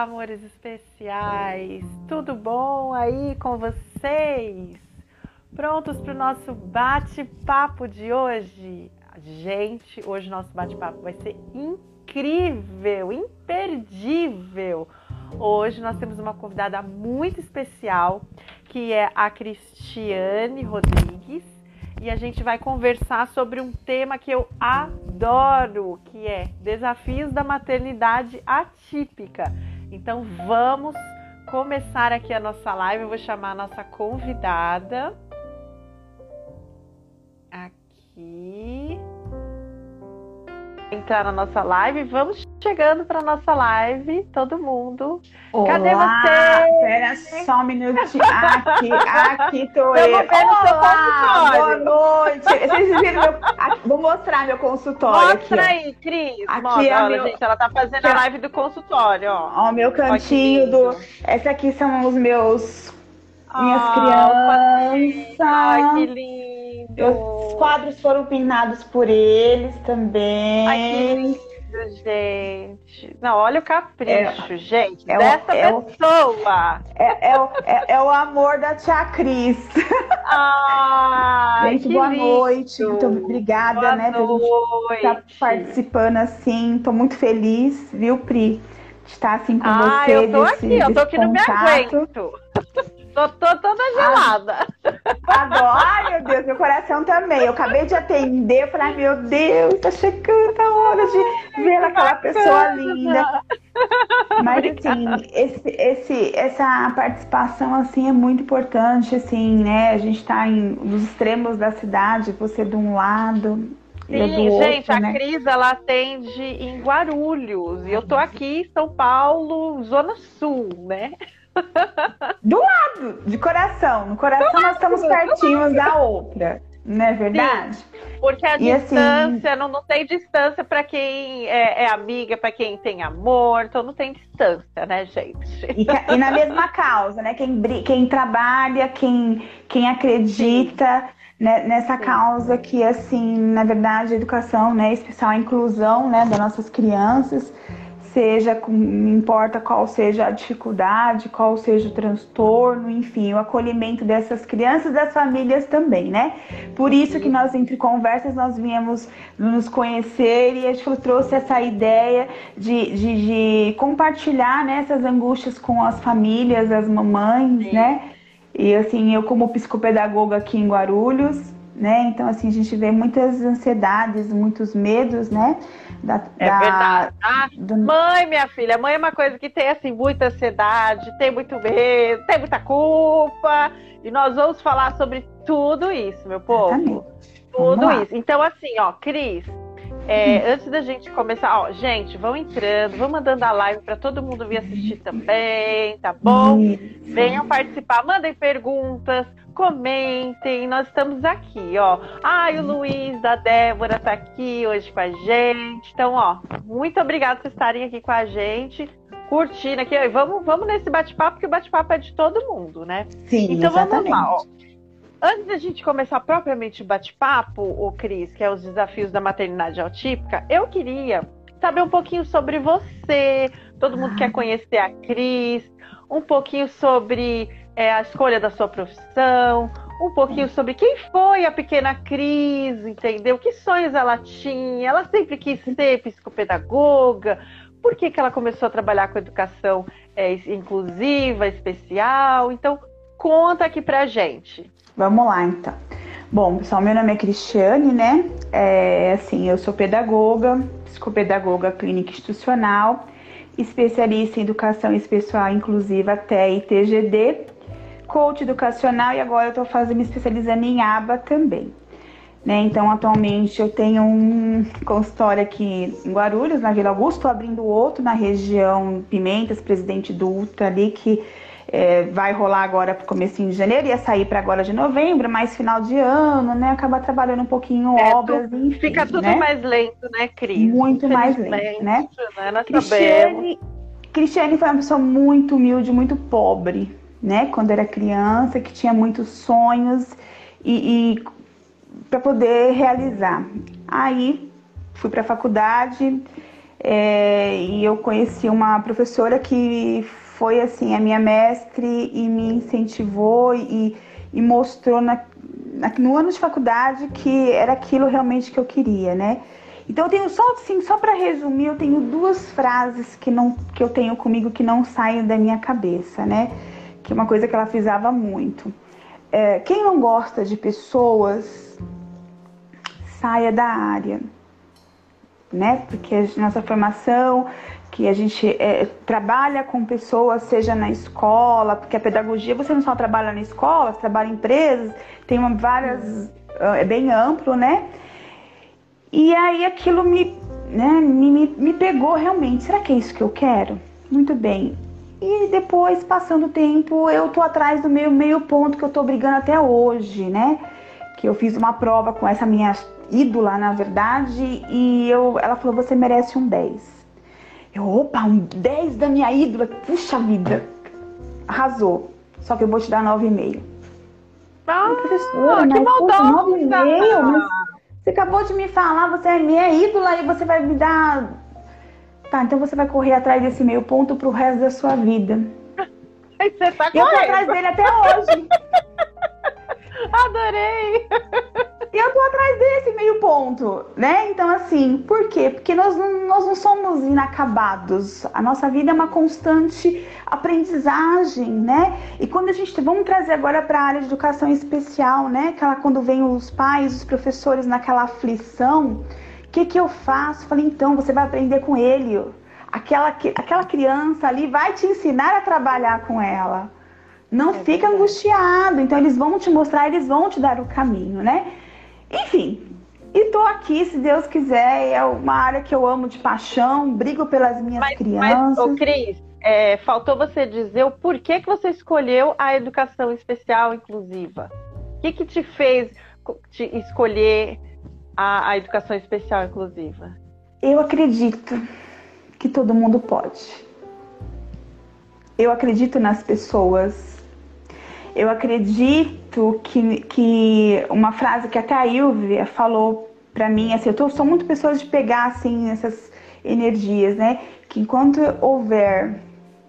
Olá, amores especiais! Tudo bom aí com vocês? Prontos para o nosso bate-papo de hoje? Gente, hoje nosso bate-papo vai ser incrível, imperdível. Hoje nós temos uma convidada muito especial, que é a Cristiane Rodrigues, e a gente vai conversar sobre um tema que eu adoro, que é desafios da maternidade atípica. Então vamos começar aqui a nossa live. Eu vou chamar a nossa convidada. Entrar na nossa live. Vamos chegando para nossa live, todo mundo. Olá, Cadê você? Pera só um minutinho. Aqui, aqui tô Eu eu. Olá, boa noite. Vocês viram meu... Vou mostrar meu consultório Mostra aqui. aí, Cris. Aqui Mostra, é olha, meu- gente, ela tá fazendo a é- live do consultório, ó. Ó, o meu cantinho do. Essa aqui são os meus. Minhas Ah, crianças. Ai, que lindo. Os quadros foram pintados por eles também. Ai, que lindo, gente. Não, olha o capricho, gente, é o- dessa é o- pessoa. É, é o- é- é o amor da tia Cris. Ai, gente, boa lindo. noite. Muito obrigada, Boa né, noite. estar participando assim. Tô muito feliz, viu, Pri? De estar assim com Ah, você. eu tô desse- aqui, eu tô aqui, não me contato. aguento. Tô, tô toda gelada. Adoro. Ai, meu Deus, meu coração também. Eu acabei de atender, eu falei, ai, meu Deus, tá chegando a hora de ver aquela pessoa linda. Mas assim, esse, esse, essa participação assim é muito importante, assim, né? A gente tá em, nos extremos da cidade, você de um lado. Sim, do gente, outro, a né? Cris ela atende em Guarulhos e eu tô aqui em São Paulo, Zona Sul, né? De coração. No coração nós estamos pertinhos da outra. Não é verdade? Porque a E assim- distância, não, não tem distância para quem é, é amiga, para quem tem amor, então não tem distância, né, gente? E, e na mesma causa, né? Quem, quem trabalha, quem, quem acredita né, nessa Sim. causa que, assim, na verdade, a educação, né, especial a inclusão, né, das nossas crianças, seja, com, não importa qual seja a dificuldade, qual seja o transtorno, enfim, o acolhimento dessas crianças e das famílias também, né? Por isso que nós, entre conversas, nós viemos nos conhecer e a gente trouxe essa ideia de, de, de compartilhar né, essas angústias com as famílias, as mamães, Sim. né? E assim, eu como psicopedagoga aqui em Guarulhos, né? Então, assim, a gente vê muitas ansiedades, muitos medos, né? Da, É da- verdade. Ah, do- mãe, minha filha, mãe é uma coisa que tem assim muita ansiedade, tem muito medo, tem muita culpa, e nós vamos falar sobre tudo isso, meu povo. Exatamente. Tudo isso. Então, assim, ó, Cris, é, antes da gente começar, ó, gente, vão entrando, vão mandando a live para todo mundo vir assistir também, tá bom? Isso. Venham participar, mandem perguntas, comentem, nós estamos aqui, ó. Ai, o Luiz da Débora tá aqui hoje com a gente. Então, ó, muito obrigada por estarem aqui com a gente, curtindo aqui. vamos, vamos nesse bate-papo, porque o bate-papo é de todo mundo, né? Sim, Então exatamente. vamos lá, ó. Antes da gente começar propriamente o bate-papo, o Cris, que é os desafios da maternidade autípica, eu queria saber um pouquinho sobre você. Todo mundo Ah. quer conhecer a Cris, um pouquinho sobre é, a escolha da sua profissão, um pouquinho sobre quem foi a pequena Cris, entendeu? Que sonhos ela tinha? Ela sempre quis ser psicopedagoga. Por que, que ela começou a trabalhar com educação é, inclusiva, especial? Então, conta aqui pra gente. Vamos lá, então. Bom, pessoal, meu nome é Cristiane, né? É, assim, eu sou pedagoga, psicopedagoga clínica institucional, especialista em educação especial inclusiva até ITGD, coach educacional e agora eu estou fazendo me especializando em aba também. Né? Então, atualmente eu tenho um consultório aqui em Guarulhos, na Vila Augusto, estou abrindo outro na região Pimentas, Presidente Dutra, ali que é, vai rolar agora pro comecinho de janeiro, ia sair para agora de novembro, mas final de ano, né? Acaba trabalhando um pouquinho É, obras, enfim, Fica tudo né? mais lento, né, Cris? Muito mais lento, né? né? Cristiane, Cristiane foi uma pessoa muito humilde, muito pobre, né? Quando era criança, que tinha muitos sonhos e, e para poder realizar. Aí fui para a faculdade, É, e eu conheci uma professora que foi assim a minha mestre e me incentivou e, e mostrou na, na, no ano de faculdade que era aquilo realmente que eu queria, né? Então eu tenho só assim, só para resumir, eu tenho duas frases que não que eu tenho comigo que não saem da minha cabeça, né? Que é uma coisa que ela frisava muito. É, quem não gosta de pessoas saia da área, né? Porque a nossa formação, que a gente é, trabalha com pessoas, seja na escola, porque a pedagogia você não só trabalha na escola, você trabalha em empresas, tem uma, várias, é bem amplo, né? E aí aquilo me, né, me, me pegou realmente. Será que é isso que eu quero? Muito bem. E depois, passando o tempo, eu tô atrás do meu meio ponto que eu tô brigando até hoje, né? Que eu fiz uma prova com essa minha ídola, na verdade, e eu, ela falou: você merece um 10. Eu, opa, um 10 da minha ídola, puxa vida, arrasou. Só que eu vou te dar 9,5. Ah, professora, que mas, 9,5? Mas você acabou de me falar, você é minha ídola e você vai me dar. Tá, então você vai correr atrás desse meio ponto pro resto da sua vida. Aí você tá eu tô atrás dele até hoje. Adorei! E eu tô atrás desse meio ponto, né? Então, assim, por quê? Porque nós não, nós não somos inacabados. A nossa vida é uma constante aprendizagem, né? E quando a gente. Vamos trazer agora para a área de educação especial, né? Aquela, quando vem os pais, os professores naquela aflição, que, que eu faço? Falei, então, você vai aprender com ele. Aquela, aquela criança ali vai te ensinar a trabalhar com ela. Não é fica verdade. angustiado. Então, eles vão te mostrar, eles vão te dar o caminho, né? Enfim, e tô aqui, se Deus quiser, é uma área que eu amo de paixão, brigo pelas minhas mas, crianças. Mas, ô Cris, é, faltou você dizer o porquê que você escolheu a educação especial inclusiva. O que, que te fez te escolher a, a educação especial inclusiva? Eu acredito que todo mundo pode. Eu acredito nas pessoas eu acredito que, que uma frase que até a Ilvia falou para mim, assim, eu sou muito pessoa de pegar assim essas energias, né? Que enquanto houver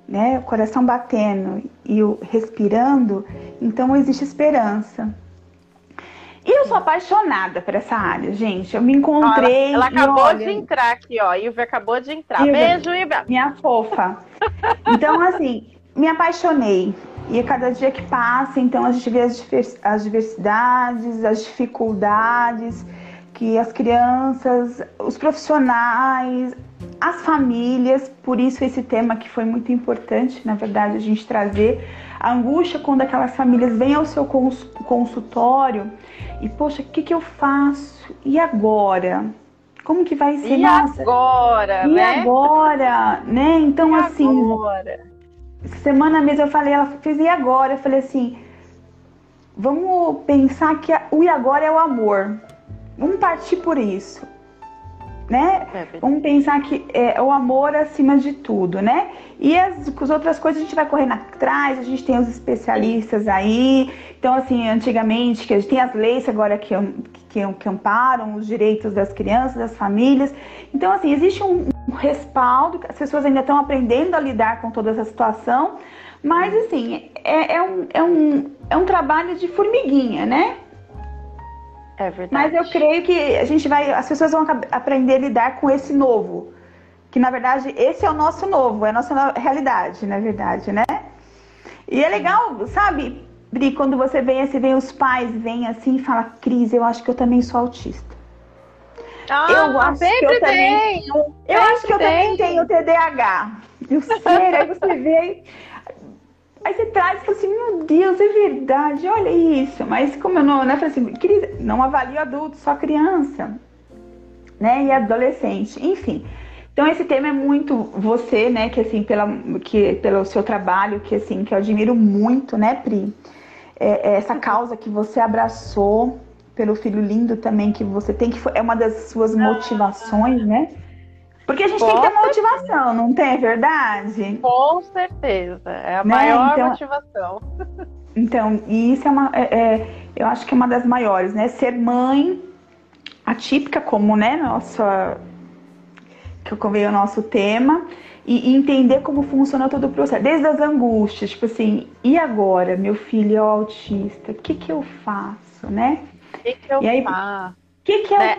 né, o coração batendo e o respirando, então existe esperança. E eu sou apaixonada por essa área, gente. Eu me encontrei. ela, ela acabou olha, de entrar aqui, ó. Ilvia acabou de entrar. Beijo, Ilvia. Minha fofa. Então, assim, me apaixonei. E a cada dia que passa, então a gente vê as diversidades, as dificuldades que as crianças, os profissionais, as famílias, por isso esse tema que foi muito importante, na verdade, a gente trazer a angústia quando aquelas famílias vêm ao seu consultório e, poxa, o que, que eu faço? E agora? Como que vai ser? E Nossa, agora, e né? agora, né? Então, e assim, agora? semana mesmo eu falei, ela fez e agora? Eu falei assim, vamos pensar que o e agora é o amor. Vamos partir por isso. Né? É, vamos pensar que é o amor acima de tudo, né? E as, as outras coisas a gente vai correndo atrás, a gente tem os especialistas aí. Então, assim, antigamente, que a gente tem as leis agora que, que, que amparam os direitos das crianças, das famílias. Então, assim, existe um, um respaldo, as pessoas ainda estão aprendendo a lidar com toda essa situação, mas assim, é, é, um, é, um, é um trabalho de formiguinha, né? É verdade. Mas eu creio que a gente vai, as pessoas vão aprender a lidar com esse novo. Que na verdade esse é o nosso novo, é a nossa realidade, na verdade, né? E é legal, sabe, Bri, quando você vem, você vê os pais, vêm assim e fala, Cris, eu acho que eu também sou autista. Ah, eu acho que eu também, eu acho que eu também tenho TDAH. Eu sei, aí você vê. Aí você traz e fala assim, meu Deus, é verdade, olha isso. Mas como eu não, né, falei assim, não avalio adulto, só criança, né, e adolescente, enfim. Então esse tema é muito você, né, que assim, pela, que, pelo seu trabalho, que assim, que eu admiro muito, né, Pri? É, é essa causa que você abraçou, pelo filho lindo também que você tem, que é uma das suas motivações, né? Porque a gente Com tem que ter motivação, não tem, é verdade? Com certeza, é a né? maior então, motivação. Então, isso é uma, é, é, eu acho que é uma das maiores, né? Ser mãe atípica, como, né, nossa que convém o nosso tema, e, e, entender como funciona todo o processo, desde as angústias, tipo assim, e agora, meu filho é autista, o que que eu faço, né? O que, que eu faço? O que que é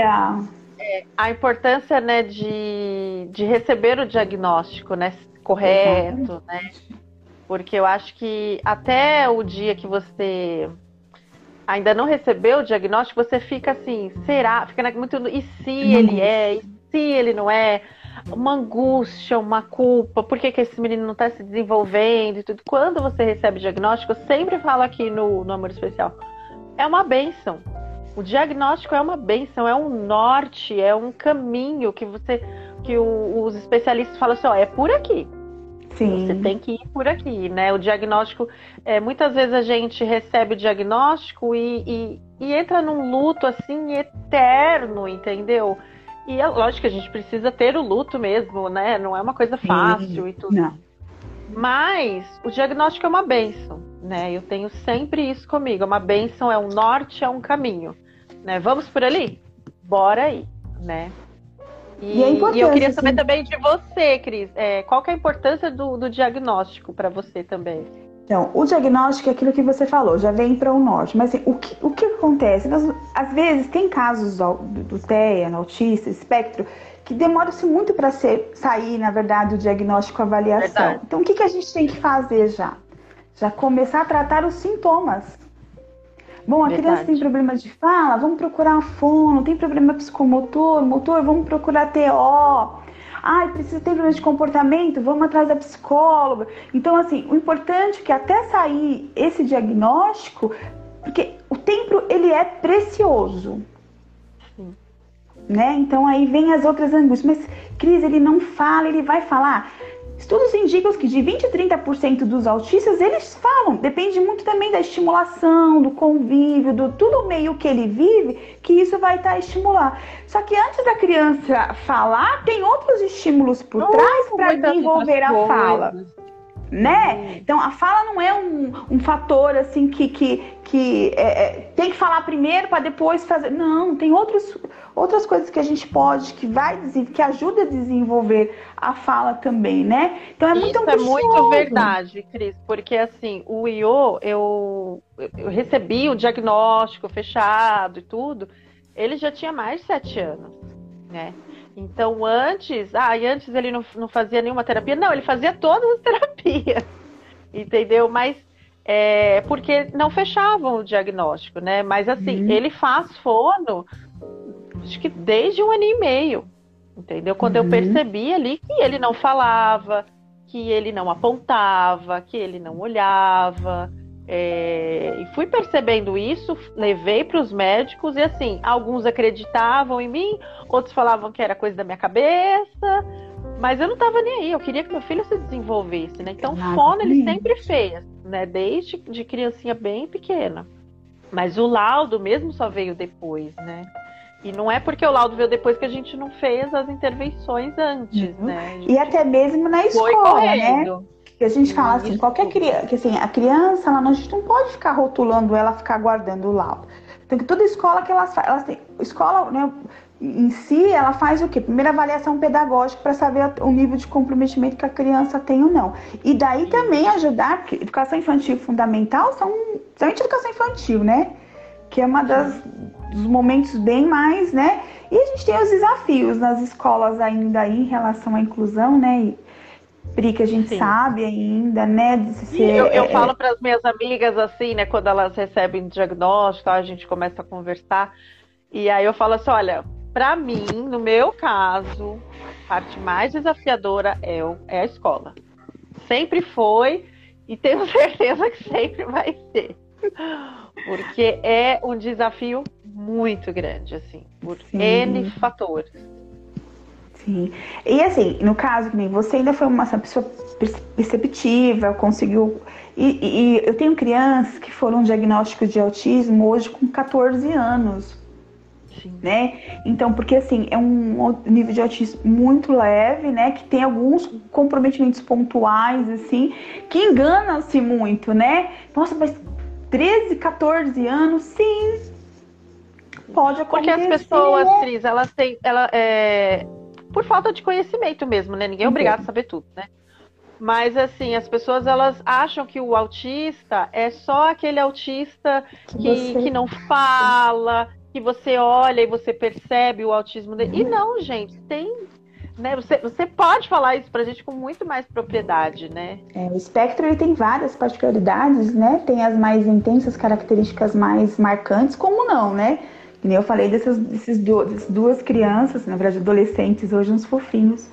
a, é, a importância, né, de, de receber o diagnóstico, né, correto, Exatamente. né? Porque eu acho que até o dia que você ainda não recebeu o diagnóstico, você fica assim, será? Fica muito. E se ele é? E se ele não é? Uma angústia, uma culpa, por que, que esse menino não está se desenvolvendo e tudo. Quando você recebe o diagnóstico, eu sempre falo aqui no, no Amor Especial, é uma benção. O diagnóstico é uma benção, é um norte, é um caminho que você, que o, os especialistas falam assim, ó, é por aqui. Sim. Você tem que ir por aqui, né? O diagnóstico, é, muitas vezes a gente recebe o diagnóstico e, e, e entra num luto assim eterno, entendeu? E é lógico que a gente precisa ter o luto mesmo, né? Não é uma coisa fácil Sim. e tudo. Não. Mas o diagnóstico é uma benção, né? Eu tenho sempre isso comigo. É uma benção, é um norte, é um caminho, né? Vamos por ali? Bora aí, né? E, e, é e eu queria saber assim. também de você, Cris, é, qual que é a importância do, do diagnóstico para você também? Então, o diagnóstico é aquilo que você falou, já vem para o norte. Mas assim, o, que, o que acontece? Nós, às vezes tem casos do, do TEA, no autista, espectro, que demora-se muito para sair, na verdade, o diagnóstico, avaliação. Verdade. Então, o que, que a gente tem que fazer já? Já começar a tratar os sintomas. Bom, a Verdade. criança tem problema de fala, vamos procurar fono, tem problema psicomotor, motor, vamos procurar TO. Ah, precisa ter problema de comportamento, vamos atrás da psicóloga. Então, assim, o importante é que até sair esse diagnóstico, porque o tempo ele é precioso. Sim. Né? Então aí vem as outras angústias. Mas, Cris, ele não fala, ele vai falar. Estudos indicam que de 20 a 30% dos autistas eles falam, depende muito também da estimulação, do convívio, do tudo meio que ele vive, que isso vai estar tá estimular. Só que antes da criança falar, tem outros estímulos por trás para desenvolver a fala né? Então a fala não é um, um fator assim que, que, que é, é, tem que falar primeiro para depois fazer. Não, tem outros, outras coisas que a gente pode, que vai que ajuda a desenvolver a fala também, né? Então é muito Isso é muito verdade, Cris, porque assim, o IO, eu, eu recebi o diagnóstico fechado e tudo, ele já tinha mais de sete anos, né? Então, antes, ah, e antes ele não, não fazia nenhuma terapia? Não, ele fazia todas as terapias, entendeu? Mas é, porque não fechavam o diagnóstico, né? Mas assim, uhum. ele faz fono, acho que desde um ano e meio, entendeu? Quando uhum. eu percebi ali que ele não falava, que ele não apontava, que ele não olhava, é, e fui percebendo isso, levei para os médicos e assim, alguns acreditavam em mim, outros falavam que era coisa da minha cabeça, mas eu não estava nem aí. Eu queria que meu filho se desenvolvesse, né? Então, Exatamente. fono ele sempre fez, né? Desde de criancinha bem pequena. Mas o laudo mesmo só veio depois, né? E não é porque o laudo veio depois que a gente não fez as intervenções antes, uhum. né? E até mesmo na escola, né? Que a gente fala assim, qualquer criança, que assim, a criança, ela, a gente não pode ficar rotulando ela, ficar guardando o laudo. Então, que toda escola que elas fazem, elas têm, escola, né, em si, ela faz o quê? Primeira avaliação pedagógica para saber o nível de comprometimento que a criança tem ou não. E daí também ajudar, porque educação infantil fundamental são, principalmente educação infantil, né? Que é uma das dos momentos bem mais, né? E a gente tem os desafios nas escolas ainda aí em relação à inclusão, né? E, Pri, que a gente Sim. sabe ainda, né? Ser, eu, eu é... falo para as minhas amigas assim, né? Quando elas recebem diagnóstico, a gente começa a conversar. E aí eu falo assim: olha, para mim, no meu caso, a parte mais desafiadora é, o, é a escola. Sempre foi e tenho certeza que sempre vai ser. Porque é um desafio muito grande, assim, por Sim. N fatores. Sim. E assim, no caso, você ainda foi uma pessoa perceptiva, conseguiu. E, e, eu tenho crianças que foram diagnósticos de autismo hoje com 14 anos. Sim. Né? Então, porque assim, é um nível de autismo muito leve, né? Que tem alguns comprometimentos pontuais, assim, que enganam-se muito, né? Nossa, mas 13, 14 anos, sim. Pode acontecer. Porque as pessoas, Cris, elas têm. Ela, é por falta de conhecimento mesmo, né? Ninguém é obrigado a saber tudo, né? Mas assim, as pessoas elas acham que o autista é só aquele autista que, que, você... que não fala, que você olha e você percebe o autismo dele. E não, gente, tem né, você, você pode falar isso para a gente com muito mais propriedade, né? É, o espectro ele tem várias particularidades, né? Tem as mais intensas, características mais marcantes, como não, né? E eu falei dessas, desses duas, duas crianças, na verdade adolescentes, hoje uns fofinhos,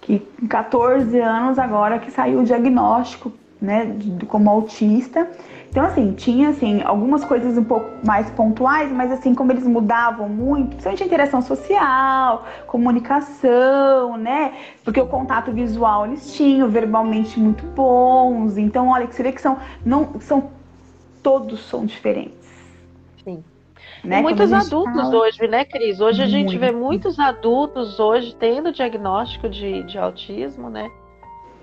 que com 14 anos agora que saiu o diagnóstico, né, de, como autista. Então, assim, tinha, assim, algumas coisas um pouco mais pontuais, mas, assim, como eles mudavam muito, principalmente a interação social, comunicação, né? Porque o contato visual eles tinham, verbalmente muito bons. Então, olha, que você vê que são, não, são, todos são diferentes. Sim. Né? muitos adultos fala... hoje, né, Cris? Hoje a gente vê muitos adultos hoje tendo diagnóstico de, de autismo, né?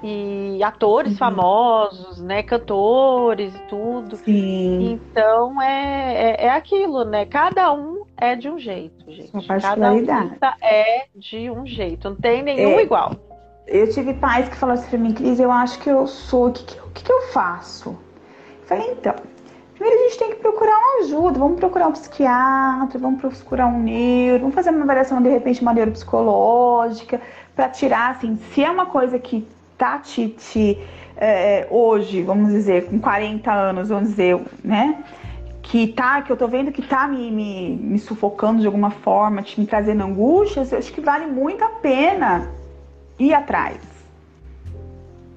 E atores uhum. famosos, né? Cantores e tudo. Sim. Então é, é, é, aquilo, né? Cada um é de um jeito, gente. Cada um é de um jeito. Não tem nenhum é, igual. Eu tive pais que falaram assim pra mim, Cris, eu acho que eu sou. O que, que, que, que eu faço? Eu falei, então, Primeiro a gente tem que procurar uma ajuda, vamos procurar um psiquiatra, vamos procurar um neuro, vamos fazer uma avaliação de repente uma neuropsicológica para tirar assim, se é uma coisa que tá te, te é, hoje, vamos dizer, com 40 anos, vamos dizer, né? Que tá, que eu tô vendo que tá me, me, me sufocando de alguma forma, te me trazendo angústias, eu acho que vale muito a pena ir atrás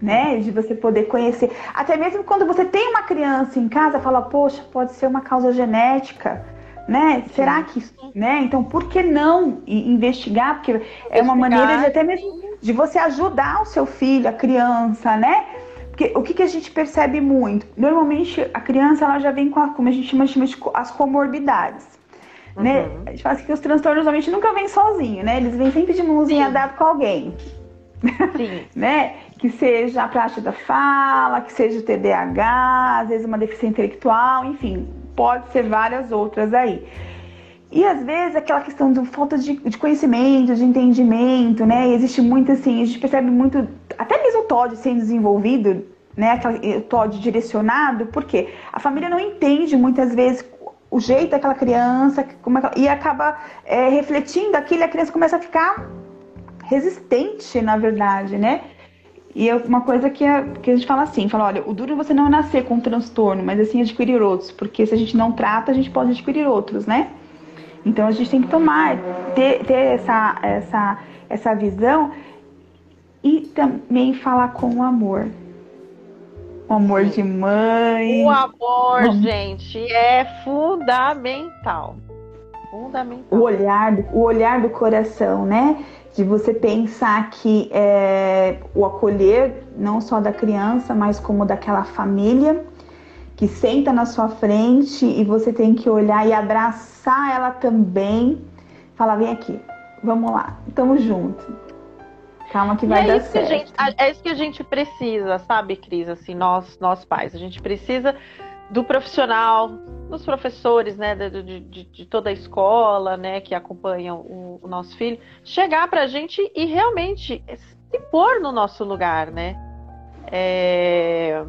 né? De você poder conhecer. Até mesmo quando você tem uma criança em casa, fala, poxa, pode ser uma causa genética, né? Será que, né? Então, por que não investigar? Porque investigar. é uma maneira de até mesmo de você ajudar o seu filho, a criança, né? Porque o que, que a gente percebe muito? Normalmente a criança ela já vem com a, como a gente chama, chama de as comorbidades. Né? Uhum. Né? A gente fala assim que os transtornos normalmente nunca vêm sozinhos, né? Eles vêm sempre de mãozinha dada com alguém. Sim. né? Que seja a prática da fala, que seja o TDAH, às vezes uma deficiência intelectual, enfim, pode ser várias outras aí. E às vezes aquela questão de falta de, de conhecimento, de entendimento, né? E existe muito assim, a gente percebe muito, até mesmo o TOD sendo desenvolvido, né? Aquele TOD direcionado, porque a família não entende muitas vezes o jeito daquela criança, como é, e acaba é, refletindo aquilo, e a criança começa a ficar resistente, na verdade, né? E é uma coisa que a, que a gente fala assim, fala, olha, o duro é você não nascer com um transtorno, mas assim adquirir outros, porque se a gente não trata, a gente pode adquirir outros, né? Então a gente tem que tomar, ter, ter essa, essa, essa visão e também falar com o amor. O amor de mãe. O amor, gente, é fundamental. Fundamental. O olhar, o olhar do coração, né? De você pensar que é, o acolher não só da criança, mas como daquela família que senta na sua frente e você tem que olhar e abraçar ela também. Falar, vem aqui, vamos lá, estamos juntos. Calma que vai é dar certo. Que gente, é isso que a gente precisa, sabe, Cris? Assim, nós, nós pais, a gente precisa do profissional, dos professores, né, de, de, de, toda a escola, né, que acompanham o, o nosso filho, chegar para a gente e realmente se pôr no nosso lugar, né? É...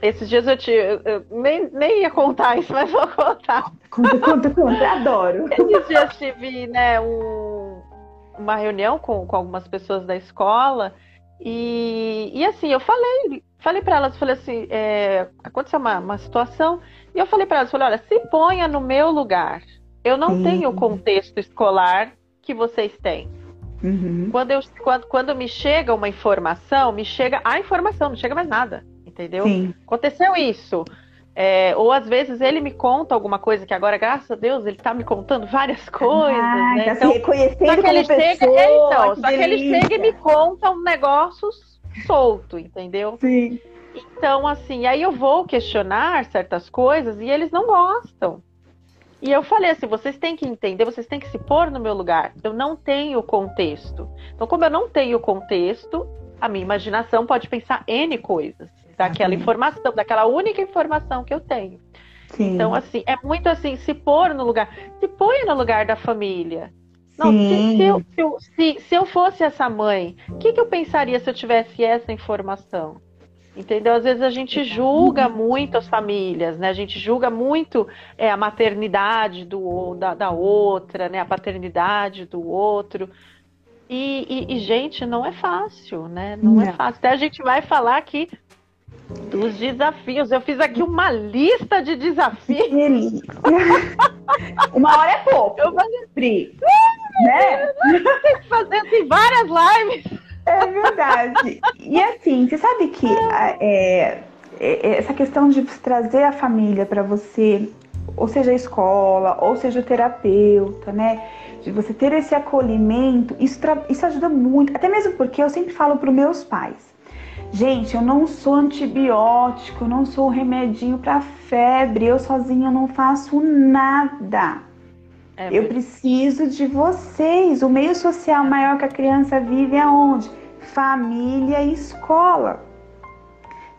Esses dias eu te. Eu, nem, nem ia contar isso, mas vou contar. Conta, conta, conta, adoro. Esses dias tive, né, um, uma reunião com, com algumas pessoas da escola e, e assim, eu falei falei para elas, falei assim, é, aconteceu uma, uma situação, e eu falei para elas, falei, olha, se ponha no meu lugar. Eu não Sim. tenho o contexto escolar que vocês têm. Uhum. Quando, eu, quando, quando me chega uma informação, me chega a informação, não chega mais nada, entendeu? Sim. Aconteceu isso. É, ou às vezes ele me conta alguma coisa que agora, graças a Deus, ele está me contando várias coisas. Ah, né? Tá então, se reconhecendo só que ele pessoa, chega, é, então, só que ele chega e me conta um negócio solto, entendeu? Sim. Então, assim, aí eu vou questionar certas coisas e eles não gostam. E eu falei assim: vocês têm que entender, vocês têm que se pôr no meu lugar. Eu não tenho contexto. Então, como eu não tenho contexto, a minha imaginação pode pensar N coisas daquela informação, daquela única informação que eu tenho. Sim. Então, assim, é muito assim, se pôr no lugar. Se põe no lugar da família. Não, se, se, eu, se, eu, se, se eu fosse essa mãe, o que, que eu pensaria se eu tivesse essa informação? Entendeu? Às vezes a gente julga muito as famílias, né? A gente julga muito é, a maternidade do, da, da outra, né? A paternidade do outro. E, e, e, gente, não é fácil, né? Não, não, é fácil. Até a gente vai falar aqui dos desafios. Eu fiz aqui uma lista de desafios. uma hora é pouco. Eu vou Pri. Né? Tem que fazer assim, várias lives. É verdade. E assim, você sabe que é, é, é essa questão de trazer a família para você, ou seja a escola, ou seja o terapeuta, né? De você ter esse acolhimento, isso, isso ajuda muito. Até mesmo porque eu sempre falo para meus pais. Gente, eu não sou antibiótico, eu não sou remedinho para febre, eu sozinha não faço nada. É eu preciso de vocês. O meio social maior que a criança vive é onde? Família e escola.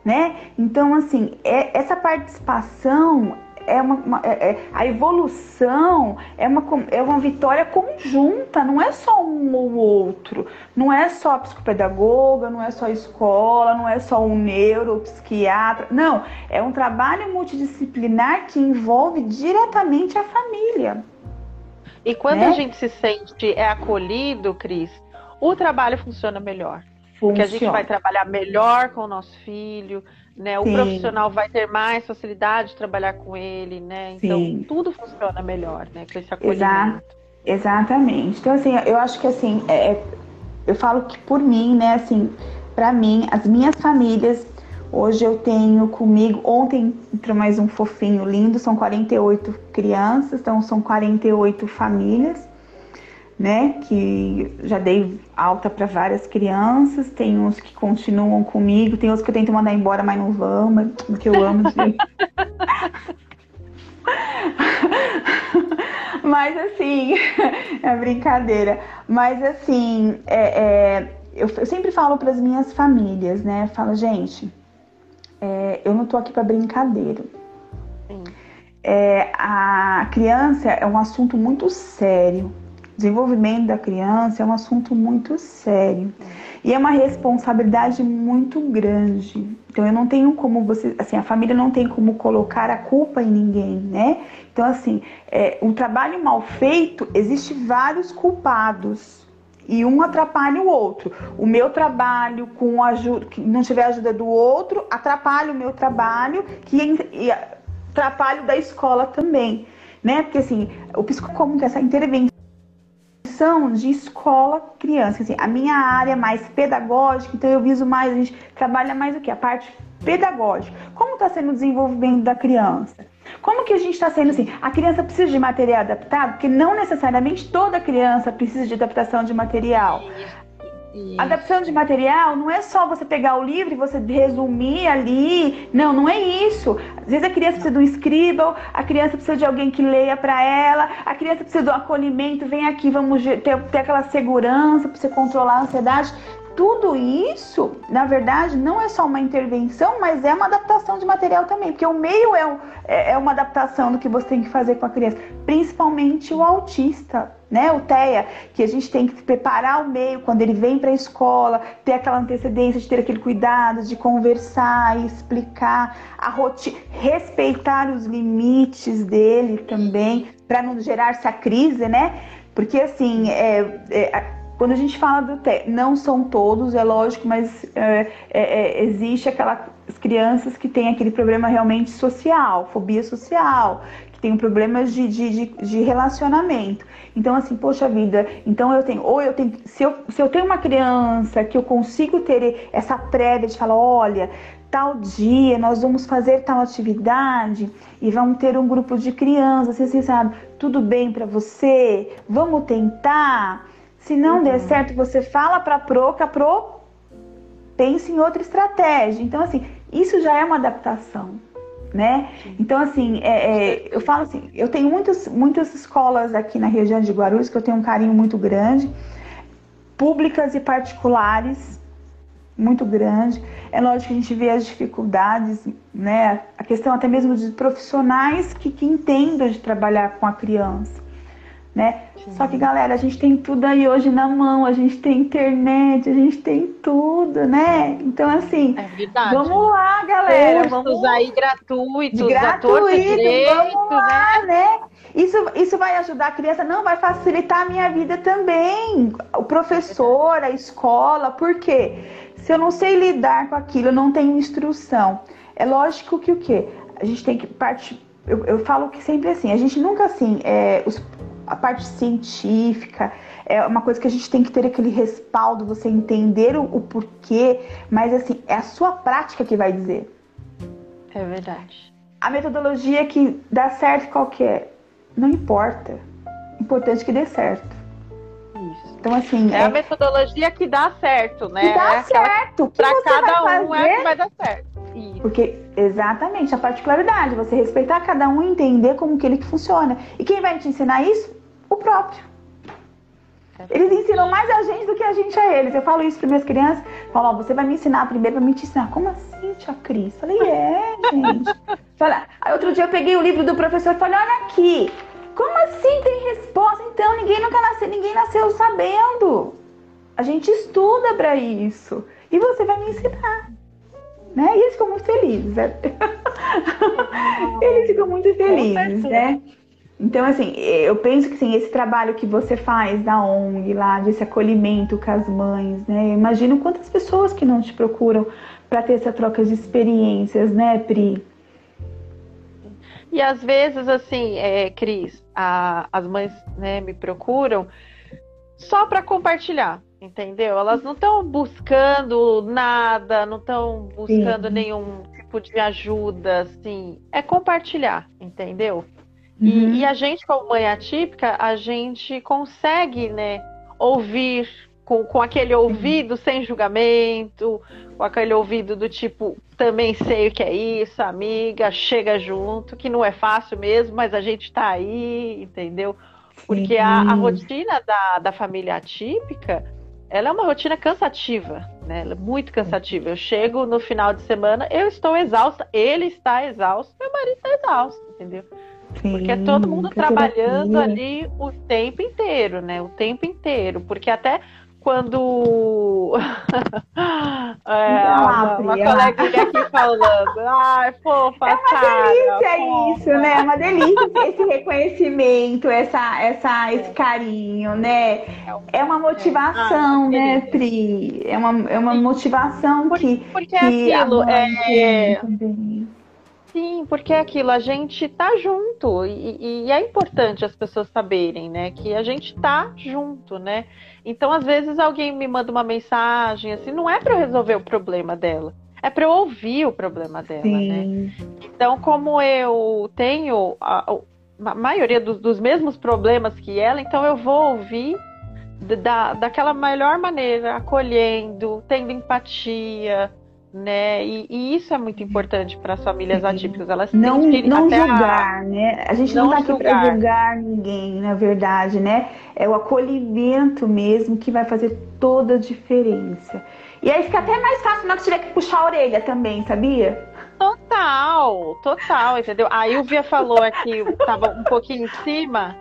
Né? Então, assim, é, essa participação é uma, uma é, é, a evolução é uma, é uma vitória conjunta, não é só um ou outro, não é só a psicopedagoga, não é só a escola, não é só um neuropsiquiatra, não, é um trabalho multidisciplinar que envolve diretamente a família. E quando né? a gente se sente é acolhido, Cris, o trabalho funciona melhor. Funciona. Porque a gente vai trabalhar melhor com o nosso filho, né? O Sim. profissional vai ter mais facilidade de trabalhar com ele, né? Então Sim. tudo funciona melhor, né? Com esse acolhimento. Exato. Exatamente. Então assim, eu acho que assim, é, é eu falo que por mim, né? Assim, para mim, as minhas famílias Hoje eu tenho comigo, ontem entrou mais um fofinho lindo, são 48 crianças, então são 48 famílias, né? Que já dei alta para várias crianças, tem uns que continuam comigo, tem outros que eu tento mandar embora, mas não vão, porque eu amo de... mas assim, é brincadeira. Mas assim, é, é, eu, eu sempre falo para as minhas famílias, né? Falo, gente, é, eu não estou aqui para brincadeira. É, a criança é um assunto muito sério. Desenvolvimento da criança é um assunto muito sério. E é uma responsabilidade muito grande. Então eu não tenho como você, assim, a família não tem como colocar a culpa em ninguém, né? Então assim, é, um trabalho mal feito, existe vários culpados e um atrapalha o outro. O meu trabalho com ajuda, que não tiver ajuda do outro, atrapalha o meu trabalho, que atrapalha o da escola também, né? Porque assim, o psicólogo essa intervenção de escola criança, assim, a minha área é mais pedagógica, então eu viso mais, a gente trabalha mais o que? A parte pedagógica. Como está sendo o desenvolvimento da criança? Como que a gente está sendo assim? A criança precisa de material adaptado? Porque não necessariamente toda criança precisa de adaptação de material. Isso. Adaptação de material não é só você pegar o livro e você resumir ali. Não, não é isso. Às vezes a criança precisa de um scribble, a criança precisa de alguém que leia para ela, a criança precisa do acolhimento. Vem aqui, vamos ter, ter aquela segurança para você controlar a ansiedade tudo isso, na verdade, não é só uma intervenção, mas é uma adaptação de material também, porque o meio é, um, é, é uma adaptação do que você tem que fazer com a criança, principalmente o autista, né, o TEA, que a gente tem que preparar o meio quando ele vem para a escola, ter aquela antecedência de ter aquele cuidado de conversar, explicar a respeitar os limites dele também, para não gerar essa crise, né? Porque assim, é, é quando a gente fala do TEA, não são todos, é lógico, mas é, é, é, existe aquelas crianças que têm aquele problema realmente social, fobia social, que tem problemas de, de, de, de, relacionamento. Então, assim, poxa vida, então eu tenho, ou eu tenho, se eu, se eu tenho uma criança que eu consigo ter essa prévia de falar, olha, tal dia nós vamos fazer tal atividade e vamos ter um grupo de crianças, assim, sabe, tudo bem para você? Vamos tentar? Se não uhum. der certo, você fala para a Pro, que a Pro pense em outra estratégia. Então, assim, isso já é uma adaptação, né? Então, assim, é, é, eu falo assim, eu tenho muitas, muitas escolas aqui na região de Guarulhos que eu tenho um carinho muito grande, públicas e particulares, muito grande. É lógico que a gente vê as dificuldades, né? A questão até mesmo de profissionais que, que entendam de trabalhar com a criança né? Sim. Só que, galera, a gente tem tudo aí hoje na mão, a gente tem internet, a gente tem tudo, né? Então, assim, é vamos lá, galera. Cursos vamos aí gratuitos, gratuito, direito, vamos lá, né? né? Isso, isso vai ajudar a criança, não, vai facilitar a minha vida também. O professor, a escola, por quê? Se eu não sei lidar com aquilo, eu não tenho instrução. É lógico que o quê? A gente tem que partir. Eu, eu falo que sempre assim, a gente nunca assim, é, os, a parte científica é uma coisa que a gente tem que ter aquele respaldo, você entender o, o porquê, mas assim, é a sua prática que vai dizer. É verdade. A metodologia que dá certo qual que é? Não importa. Importante que dê certo. Isso. Então, assim. É, é, a metodologia que dá certo, né? Que dá é certo. Para cada um é que vai dar certo. Isso. Porque, exatamente, a particularidade, você respeitar cada um e entender como que ele funciona. E quem vai te ensinar isso? O próprio. Eles ensinam mais a gente do que a gente a eles. Eu falo isso para minhas crianças. Falo, ó, você vai me ensinar primeiro para me te ensinar. Como assim, tia Cris? Falei, é, gente. Fala, aí outro dia eu peguei o livro do professor e falei, olha aqui. Como assim tem resposta? Então, ninguém nunca nasceu, ninguém nasceu sabendo. A gente estuda para isso. E você vai me ensinar. Né? E eles ficam muito felizes. Né? eles ficam muito felizes, né? Então, assim, eu penso que sim, esse trabalho que você faz da ONG lá, desse acolhimento com as mães, né? Imagino quantas pessoas que não te procuram para ter essa troca de experiências, né, Pri? E às vezes, assim, é, Cris, a, as mães né, me procuram só para compartilhar, entendeu? Elas não estão buscando nada, não estão buscando sim. nenhum tipo de ajuda, assim. É compartilhar, entendeu? Uhum. E, e, a gente, como mãe atípica, a gente consegue, né, ouvir com, com aquele ouvido sem julgamento, com aquele ouvido do tipo, também sei o que é isso, amiga, chega junto, que não é fácil mesmo, mas a gente tá aí, entendeu? Porque a, a, rotina da, da família atípica, ela é uma rotina cansativa, né? Ela é muito cansativa. Eu chego no final de semana, eu estou exausta, ele está exausto, meu marido está exausto, entendeu? Sim, porque é todo mundo trabalhando terapia. ali o tempo inteiro, né? O tempo inteiro. Porque até quando é, uma, uma coleguinha aqui falando, ai, fofa, é uma cara, delícia fofa. isso, né? É uma delícia esse reconhecimento, essa, essa, esse carinho, né? É uma motivação, ah, né, Pri? É uma, é uma motivação que. Porque que aquilo é. Sim, porque é aquilo, a gente tá junto e, e, é importante as pessoas saberem, né, que a gente tá junto, né. Então, às vezes alguém me manda uma mensagem assim, não é para eu resolver o problema dela, é para eu ouvir o problema dela, né. Sim. né. Então, como eu tenho a, a maioria dos, dos mesmos problemas que ela, então eu vou ouvir da, daquela melhor maneira, acolhendo, tendo empatia, né? E, e, isso é muito importante para as famílias atípicas. Elas não não julgar, a... né? A gente não está aqui para julgar ninguém, na verdade, né? É o acolhimento mesmo que vai fazer toda a diferença. E aí fica até mais fácil que tiver que puxar a orelha também, sabia? Total, total, entendeu? A Ilvia falou aqui, estava um pouquinho em cima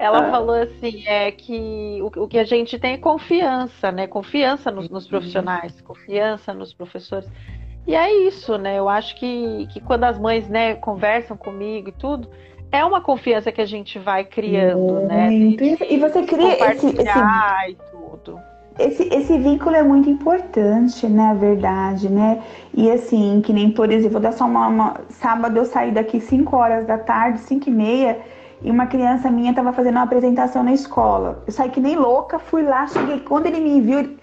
ela ah. falou assim, é que o, o, que a gente tem é confiança, né? Confiança nos, nos, profissionais, confiança nos professores. E é isso, né? Eu acho que, que quando as mães né, conversam comigo e tudo, é uma confiança que a gente vai criando, né? muito. né? e você cria esse, esse, e tudo. Esse, esse vínculo é muito importante, né? A verdade, né? E assim, que nem, por exemplo, vou dar só uma, uma... Sábado eu saí daqui 5 horas da tarde, 5 e meia e uma criança minha estava fazendo uma apresentação na escola. Eu saí que nem louca, fui lá, cheguei. Quando ele me viu, ele...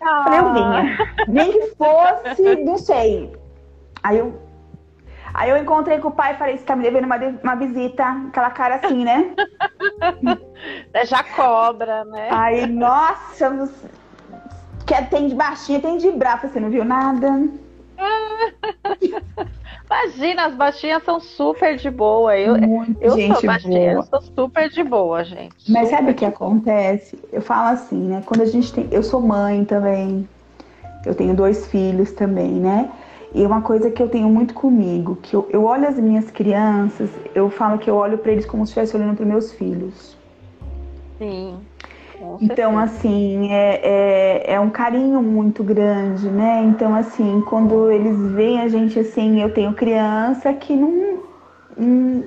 ah. falei, eu vinha. Nem que fosse, não sei. Aí eu, aí eu encontrei com o pai e falei, você tá me devendo uma, uma visita, aquela cara assim, né? Já cobra, né? Aí, nossa, quer tem de baixinha, tem de brava, você não viu nada? Imagina, as baixinhas são super de boa. Eu, Muito eu gente sou baixinha, boa. eu sou super de boa, gente. Mas super sabe o que acontece? Eu falo assim, né? Quando a gente tem. Eu sou mãe também. Eu tenho dois filhos também, né? E uma coisa que eu tenho muito comigo, que eu, eu olho as minhas crianças, eu falo que eu olho para eles como se estivesse olhando para meus filhos. Sim. Então, assim, é, é, é, um carinho muito grande, né? Então, assim, quando eles veem a gente assim, eu tenho criança que não, não,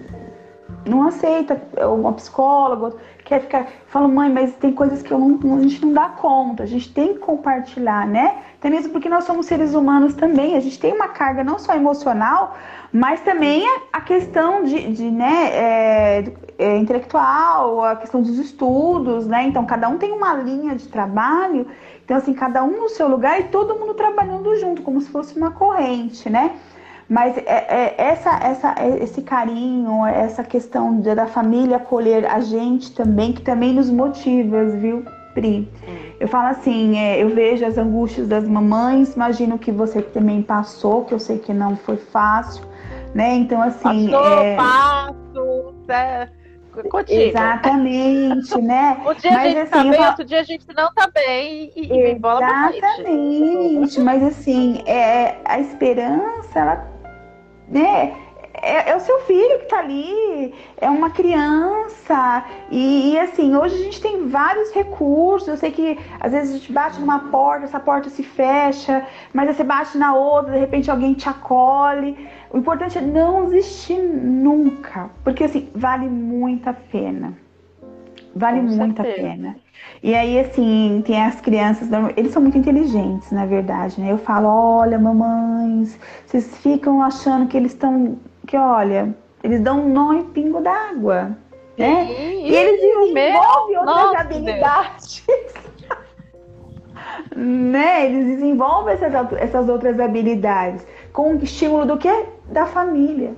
não aceita, uma psicóloga, quer ficar. Fala, mãe, mas tem coisas que eu não, a gente não dá conta, a gente tem que compartilhar, né? Até mesmo porque nós somos seres humanos também, a gente tem uma carga não só emocional, mas também a questão de, de né, é, é, intelectual, a questão dos estudos, né? Então cada um tem uma linha de trabalho, então assim, cada um no seu lugar e todo mundo trabalhando junto, como se fosse uma corrente, né? Mas é, é, essa, essa, é, esse carinho, essa questão da família acolher a gente também, que também nos motiva, viu, Pri? Eu falo assim, é, eu vejo as angústias das mamães, imagino que você também passou, que eu sei que não foi fácil né? Então, assim. Passou, é... passo, é... Contigo. Exatamente, né? Um dia mas, a gente assim, tá bem, falo... outro dia a gente não tá bem e, e bola pra Exatamente, mas assim, é, a esperança, ela, né? É, é, o seu filho que está ali, é uma criança. E, e, assim, hoje a gente tem vários recursos. Eu sei que às vezes a gente bate numa porta, essa porta se fecha, mas aí você bate na outra, de repente alguém te acolhe. O importante é não desistir nunca, porque assim, vale muito a pena. Vale Com muito certeza. a pena. E aí, assim, tem as crianças, eles são muito inteligentes, na verdade, né? Eu falo, olha, mamães, vocês ficam achando que eles estão que olha, eles dão um nó em pingo d'água. Né? E, eles desenvolvem outras Nossa, habilidades. né? Eles desenvolvem essas, essas outras habilidades com o estímulo do que? Da família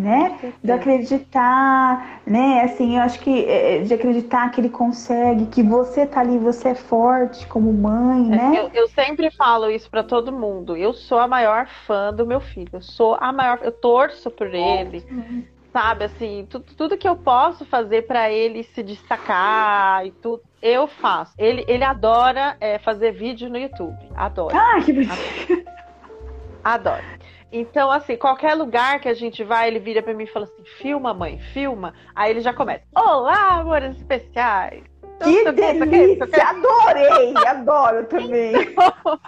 né? De acreditar, né? Assim, eu acho que é, de acreditar que ele consegue, que você tá ali, você é forte como mãe, é, né? Eu, eu sempre falo isso para todo mundo. Eu sou a maior fã do meu filho. Eu sou a maior, eu torço por ele. Sabe, assim, tudo, tudo que eu posso fazer para ele se destacar e tudo, eu faço. Ele, ele adora é, fazer vídeo no YouTube. Adora. Ah, que bonito. Adora. Então, assim, qualquer lugar que a gente vai, ele vira para mim e fala assim: filma, mãe, filma. Aí ele já começa: Olá, amores especiais. Que delícia! Que, Adorei! Adoro também. Então,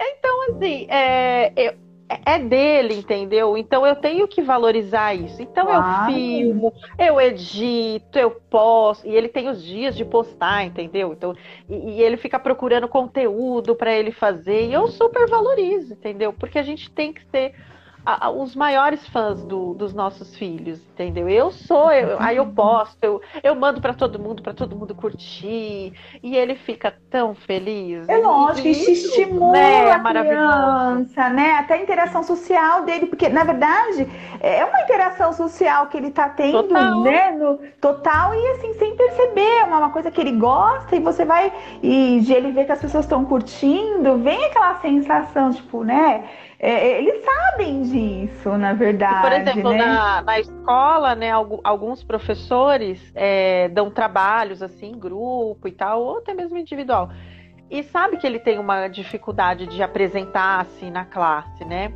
então assim, é, eu, é dele, entendeu? Então eu tenho que valorizar isso. Então eu filmo, eu edito, eu posto. E ele tem os dias de postar, entendeu? Então, e, e ele fica procurando conteúdo para ele fazer. E eu super valorizo, entendeu? Porque a gente tem que ser a, a, os maiores fãs do, dos nossos filhos, entendeu? Eu sou, eu, aí eu posto, eu, eu mando para todo mundo, para todo mundo curtir, e ele fica tão feliz. É lógico, isso estimula né? a criança, né? Até a interação social dele, porque na verdade é uma interação social que ele tá tendo, total. né? No, total e assim sem perceber, é uma coisa que ele gosta e você vai e ele vê que as pessoas estão curtindo, vem aquela sensação tipo, né? É, é, eles sabem disso, na verdade. por exemplo, né? na, na escola, né, alguns professores é, dão trabalhos assim, em grupo e tal, ou até mesmo individual. E sabe que ele tem uma dificuldade de apresentar-se na classe, né?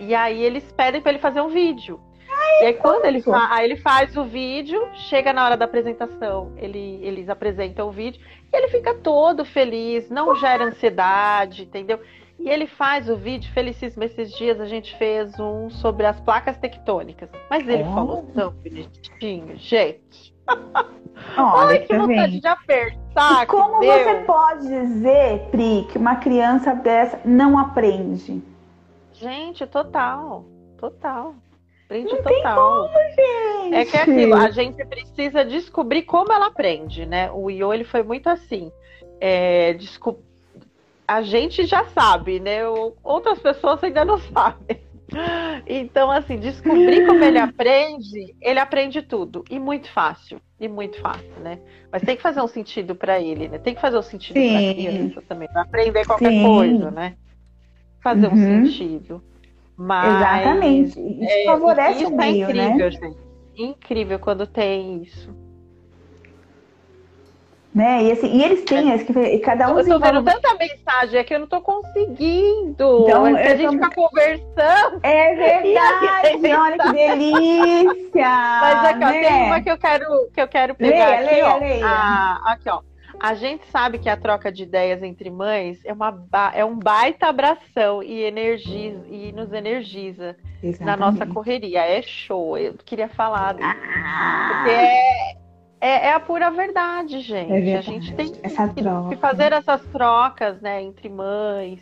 E aí eles pedem para ele fazer um vídeo. Ai, e aí quando ele, aí ele faz o vídeo, chega na hora da apresentação, ele, eles apresentam o vídeo e ele fica todo feliz, não gera ansiedade, entendeu? E ele faz o vídeo, felicíssimo, esses dias a gente fez um sobre as placas tectônicas. Mas ele oh. falou tão bonitinho, gente. Olha, Ai, que vontade de apertar. E como você pode dizer, Pri, que uma criança dessa não aprende? Gente, total. Total. Aprende não total. Como, gente. É que é aquilo, a gente precisa descobrir como ela aprende, né? O Io, ele foi muito assim. É, desculpa a gente já sabe, né? Outras pessoas ainda não sabem. Então, assim, descobrir como ele aprende, ele aprende tudo. E muito fácil. E muito fácil, né? Mas tem que fazer um sentido para ele, né? Tem que fazer um sentido para criança também. Aprender qualquer Sim. coisa, né? Fazer uhum. um sentido. Mas, Exatamente. Isso é, favorece isso o é meio, é incrível, né? gente. Incrível quando tem isso. Né? E, assim, e eles têm, é. que, cada um Eu tô vendo tanta mensagem aqui, eu não tô conseguindo. Então, a gente tô... fica conversando. É verdade, olha que delícia! Mas aqui, né? ó, tem uma que eu quero, que eu quero pegar leia, aqui, leia, ó. Leia. Ah, aqui, ó. A gente sabe que a troca de ideias entre mães é, uma é um baita abração e, energiza, e nos energiza Exatamente. na nossa correria. É show. Eu queria falar. Ah. Porque é, é, é, a pura verdade, gente. É verdade. A gente tem que, que, fazer essas trocas né, entre mães.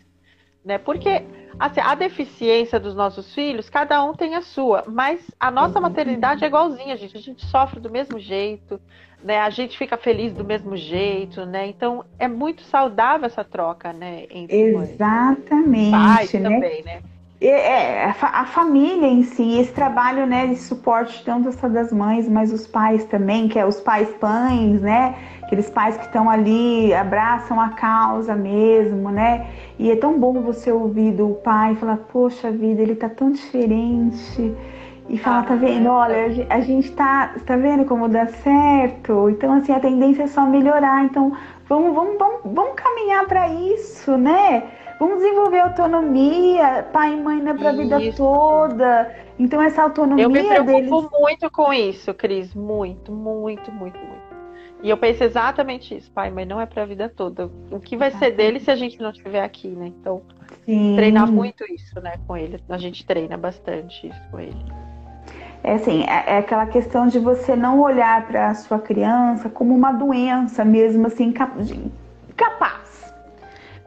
Né? Porque assim, a deficiência dos nossos filhos, cada um tem a sua, mas a nossa maternidade é igualzinha, gente. A gente sofre do mesmo jeito, né? A gente fica feliz do mesmo jeito, né? Então é muito saudável essa troca, né? Exatamente. Pais né? também, né? É, a, família em si, esse trabalho né, de suporte tanto das mães, mas os pais também, que é os pais pães, né? Aqueles pais que estão ali, abraçam a causa mesmo, né? E é tão bom você ouvir do pai falar, poxa vida, ele tá tão diferente e fala, tá vendo? Olha, a gente tá, tá vendo como dá certo? Então, assim, a tendência é só melhorar. Então, vamos, vamos, vamos, vamos caminhar para isso, né? Vamos desenvolver autonomia, pai e mãe não é pra isso. vida toda. Então, essa autonomia Eu me preocupo deles... muito com isso, Cris. Muito, muito, muito, muito. E eu penso exatamente isso. Pai e mãe não é pra vida toda. O que vai ser dele se a gente não estiver aqui, né? Então, Sim. treinar muito isso, né, com ele. A gente treina bastante isso com ele. É assim, é, é aquela questão de você não olhar para a sua criança como uma doença mesmo, assim, capaz.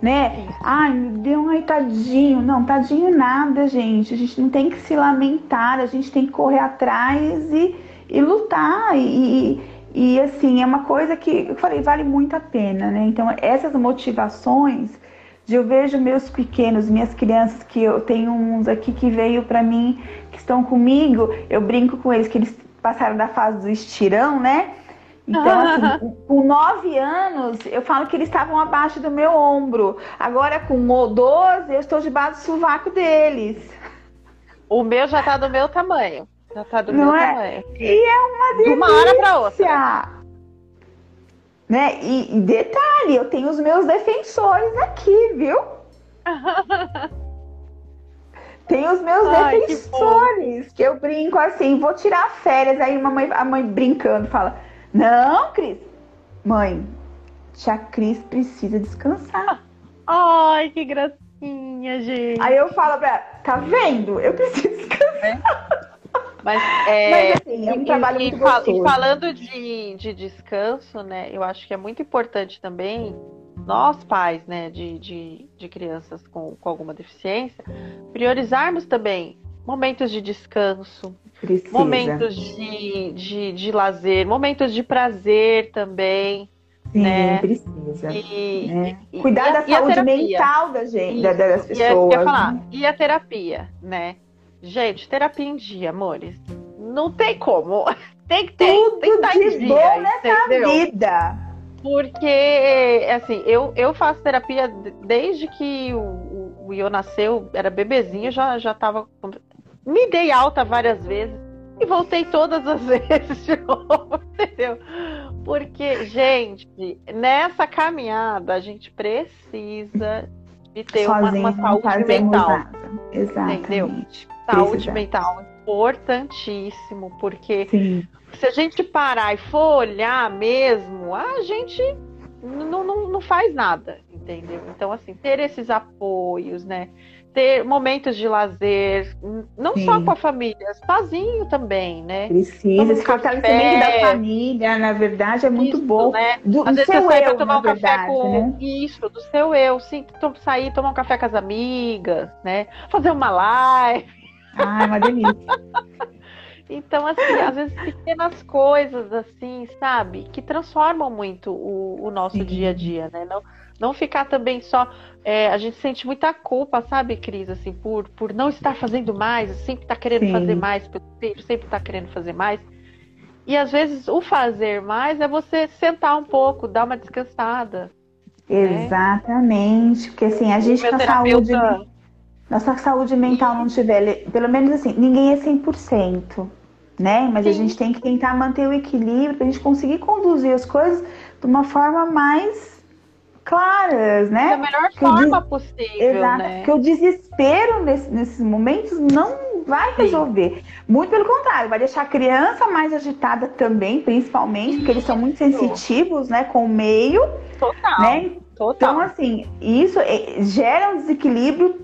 Né? Ai, me deu um tadinho. Não, tadinho nada, gente. A gente não tem que se lamentar, a gente tem que correr atrás e, e lutar. E, e, assim, é uma coisa que eu falei, vale muito a pena, né? Então, essas motivações eu vejo meus pequenos, minhas crianças, que eu tenho uns aqui que veio para mim, que estão comigo, eu brinco com eles que eles passaram da fase do estirão, né? Então, assim, com nove anos, eu falo que eles estavam abaixo do meu ombro. Agora, com 12, eu estou debaixo do sovaco deles. O meu já tá do meu tamanho. Já tá do Não meu é? tamanho. E é uma delícia. De uma hora pra outra. Né? E, e detalhe, eu tenho os meus defensores aqui, viu? Tem os meus Ai, defensores, que, que, eu brinco assim, vou tirar férias. Aí uma mãe, a mãe brincando fala: Não, Cris, mãe, tia Cris precisa descansar. Ai, que gracinha, gente. Aí eu falo pra ela: Tá vendo? Eu preciso descansar. É. Mas, é, Mas assim, é um e, trabalho e, muito gostoso. E falando de, de descanso, né? Eu acho que é muito importante também nós pais, né, de, de, de crianças com, com alguma deficiência, priorizarmos também momentos de descanso, Precisa. momentos de, de, de lazer, momentos de prazer também. Sim, né? precisa. E, né? e, Cuidar e da saúde mental da gente, Isso. das pessoas. E, falar, e a terapia, né? Gente, terapia em dia, amores. Não tem como. Tem que ter. Tudo tem que de bom nessa vida. Porque, assim, eu, eu faço terapia desde que o, o Iô nasceu, era bebezinho, já, já tava. Me dei alta várias vezes e voltei todas as vezes de novo, entendeu? Porque, gente, nessa caminhada a gente precisa de ter uma, uma saúde mental. Nada. Exatamente. Entendeu? Saúde mental importantíssimo, porque Sim. se a gente parar e for olhar mesmo, a gente não, não, não faz nada, entendeu? Então, assim, ter esses apoios, né? Ter momentos de lazer, não Sim. só com a família, sozinho também, né? Precisa, esse fortalecimento da família, na verdade, é muito isso, bom. Né? Do, Às do vezes você sai eu, tomar um verdade, café com né? isso, do seu eu, sim, sair, tomar um café com as amigas, né? Fazer uma live. Ah, é uma delícia. Então, assim, às vezes pequenas coisas, assim, sabe, que transformam muito o, o nosso Sim. dia a dia, né? Não, não ficar também só. É, a gente sente muita culpa, sabe, Cris, assim, por, por não estar fazendo mais, sempre estar tá querendo Sim. fazer mais sempre estar tá querendo fazer mais. E às vezes o fazer mais é você sentar um pouco, dar uma descansada. Né? Exatamente, né? porque assim, a gente com a saúde nossa saúde mental não tiver, pelo menos assim, ninguém é 100%, né? Mas Sim. a gente tem que tentar manter o equilíbrio para a gente conseguir conduzir as coisas de uma forma mais claras, né? Da melhor que forma des... possível, Exato, né? Porque o desespero nesse, nesses momentos não vai resolver. Sim. Muito pelo contrário, vai deixar a criança mais agitada também, principalmente, porque eles são muito sensitivos, né, com o meio. Total. Né? Total. Então, assim, isso é, gera um desequilíbrio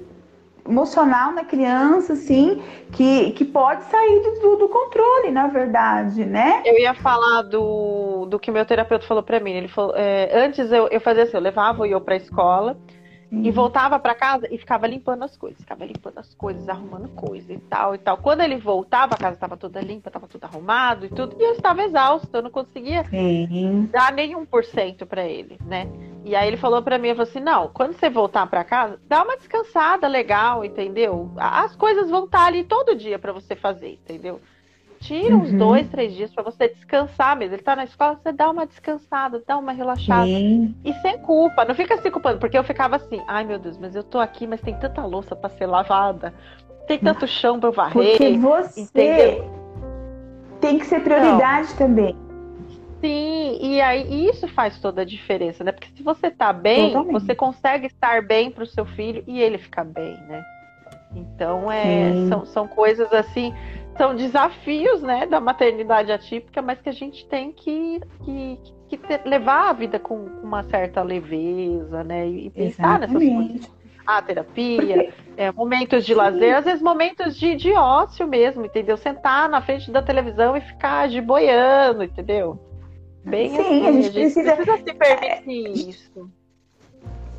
emocional na criança, assim, que, que pode sair do, do controle, na verdade, né? Eu ia falar do, do que meu terapeuta falou para mim. Ele falou, é, antes eu, eu fazia assim, eu levava o Iô pra escola uhum. e voltava para casa e ficava limpando as coisas, ficava limpando as coisas, arrumando coisa e tal e tal. Quando ele voltava, a casa estava toda limpa, estava tudo arrumado e tudo, e eu estava exausta, eu não conseguia Sim. dar nenhum por cento para ele, né? E aí ele falou para mim, eu falou assim, não, quando você voltar para casa, dá uma descansada legal, entendeu? As coisas vão estar ali todo dia para você fazer, entendeu? Tira uns uhum. dois, três dias para você descansar mesmo. Ele tá na escola, você dá uma descansada, dá uma relaxada. Sim. E sem culpa, não fica se culpando, porque eu ficava assim, ai meu Deus, mas eu tô aqui, mas tem tanta louça para ser lavada, tem tanto chão para eu varrer. Porque você entendeu? tem que ser prioridade não. também. Sim, e aí isso faz toda a diferença, né? Porque se você tá bem, Totalmente. você consegue estar bem para o seu filho e ele ficar bem, né? Então é, são, são coisas assim, são desafios, né, da maternidade atípica, mas que a gente tem que, que, que ter, levar a vida com uma certa leveza, né? E pensar Exatamente. nessas coisas. A terapia, é, momentos de Sim. lazer, às vezes momentos de, de ócio mesmo, entendeu? Sentar na frente da televisão e ficar de boiando, entendeu? Bem Sim, assim, a gente, precisa, precisa se permitir isso.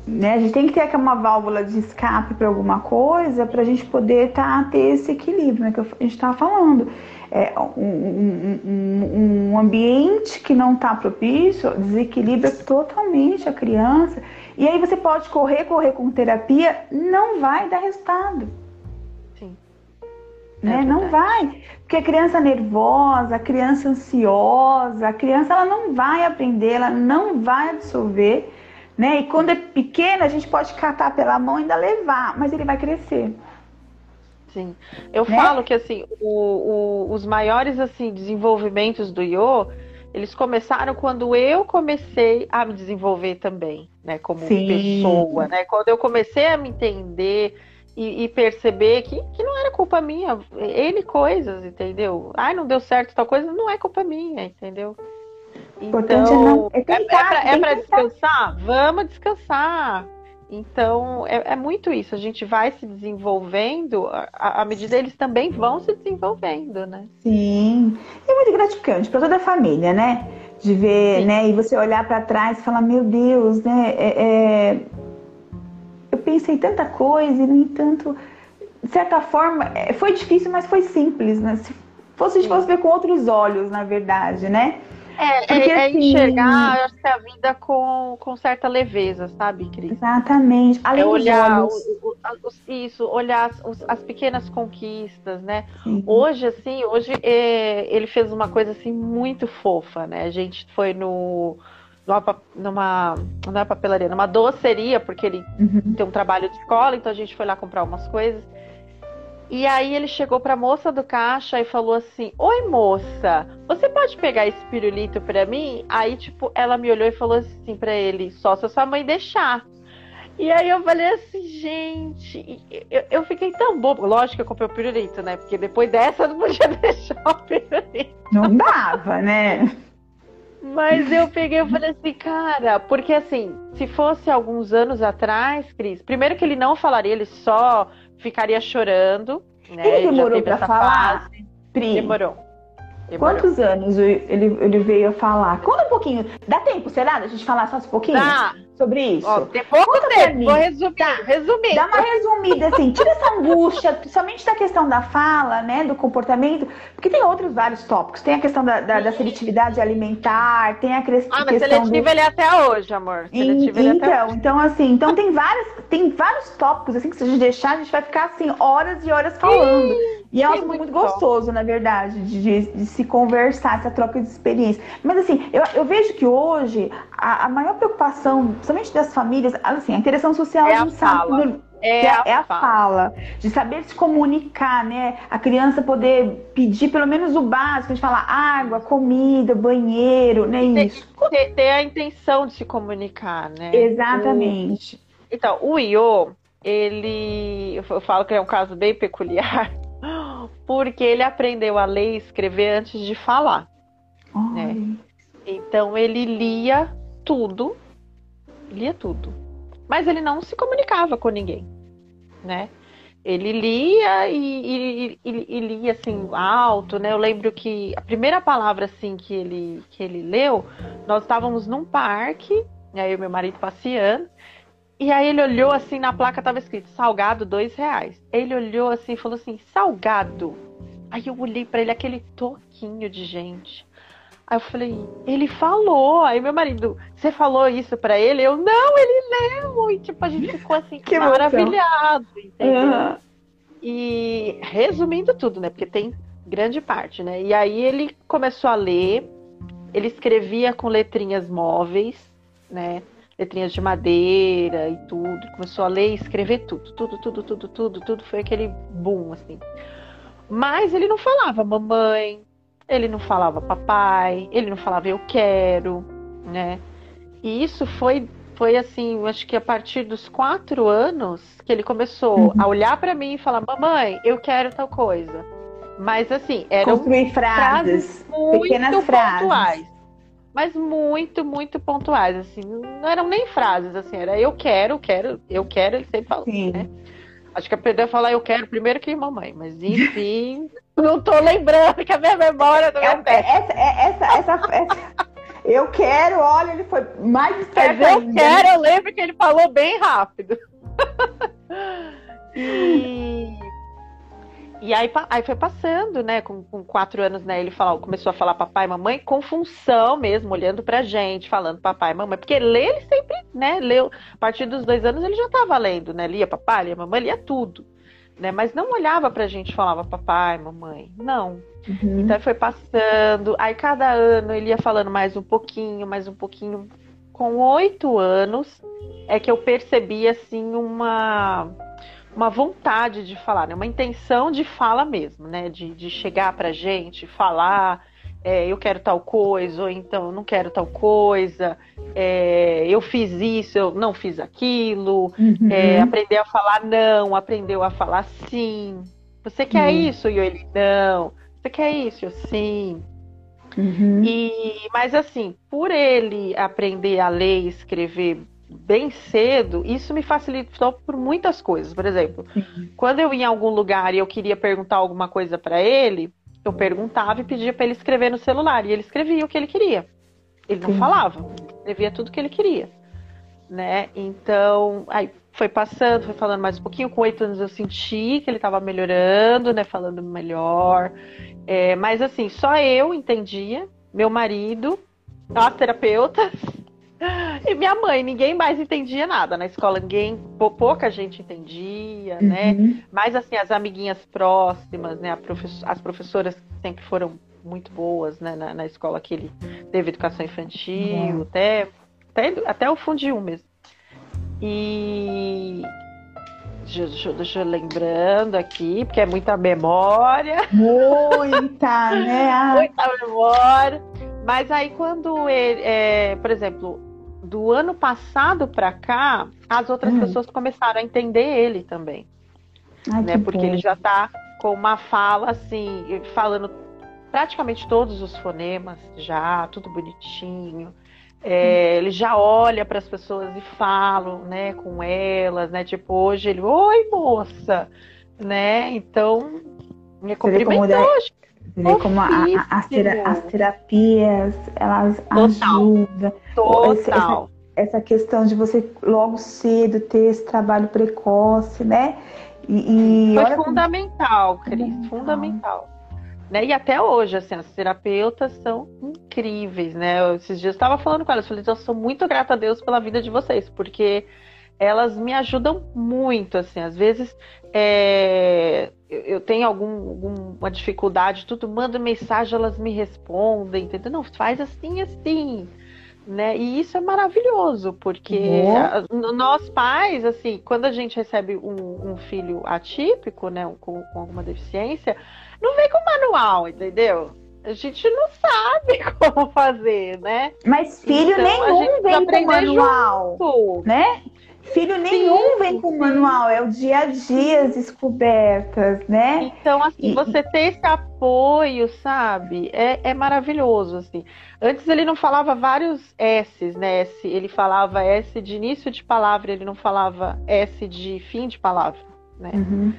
Né, a gente tem que ter uma válvula de escape para alguma coisa para a gente poder tá, ter esse equilíbrio, né, que a gente estava falando. É, um, um, um, ambiente que não está propício desequilibra totalmente a criança. E aí você pode correr, correr com terapia, não vai dar resultado. Sim. Né? É não vai. Porque a criança nervosa, a criança ansiosa, a criança ela não vai aprender, ela não vai absorver, né? E quando é pequena, a gente pode catar pela mão e ainda levar, mas ele vai crescer. Sim. Eu né? falo que assim, o, o, os maiores assim desenvolvimentos do Yo, eles começaram quando eu comecei a me desenvolver também, né, como Sim. pessoa, né? Quando eu comecei a me entender, e, e, perceber que, que não era culpa minha, ele coisas, entendeu? Ai, não deu certo tal coisa, não é culpa minha, entendeu? Então, é, é, é para é descansar? Vamos descansar. Então, é, é, muito isso. A gente vai se desenvolvendo, à medida eles também vão se desenvolvendo, né? Sim. E é muito gratificante para toda a família, né? De ver, Sim. né? E você olhar para trás e falar, meu Deus, né? É, é eu pensei tanta coisa e, no entanto, de certa forma, é, foi difícil, mas foi simples, né? Se fosse, a gente fosse ver com outros olhos, na verdade, né? É, Porque, é, é assim, enxergar acho que a vida com, com certa leveza, sabe, Cris? Exatamente. Além é olhar o, o, isso, olhar as, as, pequenas conquistas, né? Sim. Hoje, assim, hoje é, ele fez uma coisa assim muito fofa, né? A gente foi no numa, não é papelaria, numa doceria, porque ele uhum. tem um trabalho de escola, então a gente foi lá comprar umas coisas. E aí ele chegou para a moça do caixa e falou assim: "Oi, moça, você pode pegar esse pirulito para mim?" Aí tipo, ela me olhou e falou assim para ele: "Só se a sua mãe deixar." E aí eu falei assim, gente, eu, eu fiquei tão bobo. Lógico que eu comprei o pirulito, né? Porque depois dessa eu não podia deixar o pirulito. Não dava, né? Mas eu peguei e falei assim, cara, porque assim, se fosse alguns anos atrás, Cris, primeiro que ele não falaria, ele só ficaria chorando. Né? Ele demorou pra falar? Fase. Pri, demorou. demorou. Quantos anos ele, ele veio a falar? Conta um pouquinho. Dá tempo, será? Da gente falar só um pouquinho? Dá sobre isso? Ó, tem pouco Conta tempo, vou resumir, tá. resumir. Dá uma resumida, assim, tira essa angústia, somente da questão da fala, né, do comportamento, porque tem outros vários tópicos. Tem a questão da, da, da seletividade alimentar, tem a questão Ah, mas seletivo do... ele é até hoje, amor. Seletivo e, então, hoje. então, assim, então tem vários, tem vários tópicos, assim, que se a gente deixar, a gente vai ficar, assim, horas e horas falando. e é algo muito, muito gostoso, na verdade, de, de, se conversar, essa troca de experiência. Mas, assim, eu, eu vejo que hoje a, a maior preocupação, principalmente das famílias, assim, a interação social é a gente sabe. É, a, é a fala. fala. de saber se comunicar, né? A criança poder pedir pelo menos o básico, de falar água, comida, banheiro, né? Isso. Ter, ter, a intenção de se comunicar, né? Exatamente. O... Então, o Iô, ele. Eu falo que é um caso bem peculiar, porque ele aprendeu a ler e escrever antes de falar. Né? Então ele lia tudo, lia tudo. Mas ele não se comunicava com ninguém, né? Ele lia e, e, e, e, lia assim alto, né? Eu lembro que a primeira palavra assim que ele que ele leu, nós estávamos num parque, aí o meu marido passeando, e aí ele olhou assim na placa estava escrito salgado dois reais. Ele olhou assim e falou assim salgado. Aí eu olhei para ele aquele toquinho de gente. Aí eu falei, ele falou. Aí meu marido, você falou isso para ele? Eu, não, ele leu. E tipo, a gente ficou assim, que maravilhado, entendeu? Uhum. E resumindo tudo, né? Porque tem grande parte, né? E aí ele começou a ler, ele escrevia com letrinhas móveis, né? Letrinhas de madeira e tudo. Começou a ler e escrever tudo, tudo, tudo, tudo, tudo, tudo. Foi aquele boom, assim. Mas ele não falava mamãe, ele não falava papai, ele não falava eu quero, né? E isso foi, foi assim, acho que a partir dos quatro anos que ele começou uhum. a olhar para mim e falar, mamãe, eu quero tal coisa. Mas assim, eram Construir frases, frases muito pequenas frases. pontuais. Mas muito, muito pontuais, assim, não eram nem frases, assim, era eu quero, quero, eu quero, ele sempre falou, Sim. né? Acho que aprendeu a falar eu quero primeiro que mamãe, mas enfim, não tô lembrando que a minha memória não é, é essa, essa, essa, essa, Eu quero, olha, ele foi mais esperto eu ainda. quero, eu lembro que ele falou bem rápido. e e aí, aí foi passando, né? Com, com quatro anos, né? Ele falou, começou a falar papai e mamãe com função mesmo, olhando pra gente, falando papai e mamãe. Porque ler ele sempre, né? Leu. A partir dos dois anos ele já estava lendo, né? Lia papai, lia mamãe, lia tudo. Né? Mas não olhava pra gente e falava papai, mamãe. Não. Uhum. Então foi passando. Aí cada ano ele ia falando mais um pouquinho, mais um pouquinho. Com oito anos é que eu percebi assim uma uma vontade de falar, né? uma intenção de fala mesmo, né? De, de chegar pra gente, falar, é, eu quero tal coisa, ou então eu não quero tal coisa, é, eu fiz isso, eu não fiz aquilo, uhum. é, aprender a falar não, aprendeu a falar sim. Você quer uhum. isso? E ele, não. Você quer isso? Eu, sim. Uhum. E, mas assim, por ele aprender a ler e escrever bem cedo, isso me facilitou por muitas coisas. Por exemplo, uhum. quando eu ia em algum lugar e eu queria perguntar alguma coisa para ele, eu perguntava e pedia para ele escrever no celular e ele escrevia o que ele queria. Ele não Sim. falava, escrevia tudo que ele queria, né? Então, aí foi passando, foi falando mais um pouquinho. Com oito anos eu senti que ele estava melhorando, né? Falando melhor. É, mas assim, só eu entendia, meu marido, as terapeutas E minha mãe, ninguém mais entendia nada na escola, ninguém, pouca gente entendia, né? uhum. né? Mas assim, as amiguinhas próximas, né? as professoras sempre foram muito boas, né? Na, na escola que ele teve educação infantil, uhum. até, até, até o Fundium mesmo. E Deixa, deixa, eu lembrando aqui, porque é muita memória. Muita, né? muita memória. Mas aí quando ele, é, por exemplo, do ano passado para cá, as outras hum. pessoas começaram a entender ele também. Ai, né? Porque bom. ele já está com uma fala assim, falando praticamente todos os fonemas já, tudo bonitinho. É, ele já olha para as pessoas e fala, né, com elas, né? Tipo, hoje ele, oi moça, né? Então, me cumprimentou. Você vê como a, a, as, as, terapias, elas Total. ajudam. Total. Essa, essa, questão de você logo cedo ter esse trabalho precoce, né? E, e Foi fundamental, como... Cris, fundamental. Né? E até hoje, assim, as terapeutas são incríveis, né? Eu, esses dias eu estava falando com elas, falei, eu sou muito grata a Deus pela vida de vocês, porque elas me ajudam muito, assim, às vezes é, eu tenho algum, alguma dificuldade, tudo, manda mensagem, elas me respondem, entendeu? Não, faz assim, assim, né? E isso é maravilhoso, porque uhum. nós pais, assim, quando a gente recebe um, um filho atípico, né, com, com, alguma deficiência, não vem com manual, entendeu? A gente não sabe como fazer, né? Mas filho então, nenhum vem com manual, junto. né? Filho nenhum sim, vem com manual, é o dia a dia, as descobertas, né? Então, assim, e... você ter esse apoio, sabe? É, é maravilhoso, assim. Antes ele não falava vários S's, né? S, ele falava S de início de palavra, ele não falava S de fim de palavra, né? Uhum.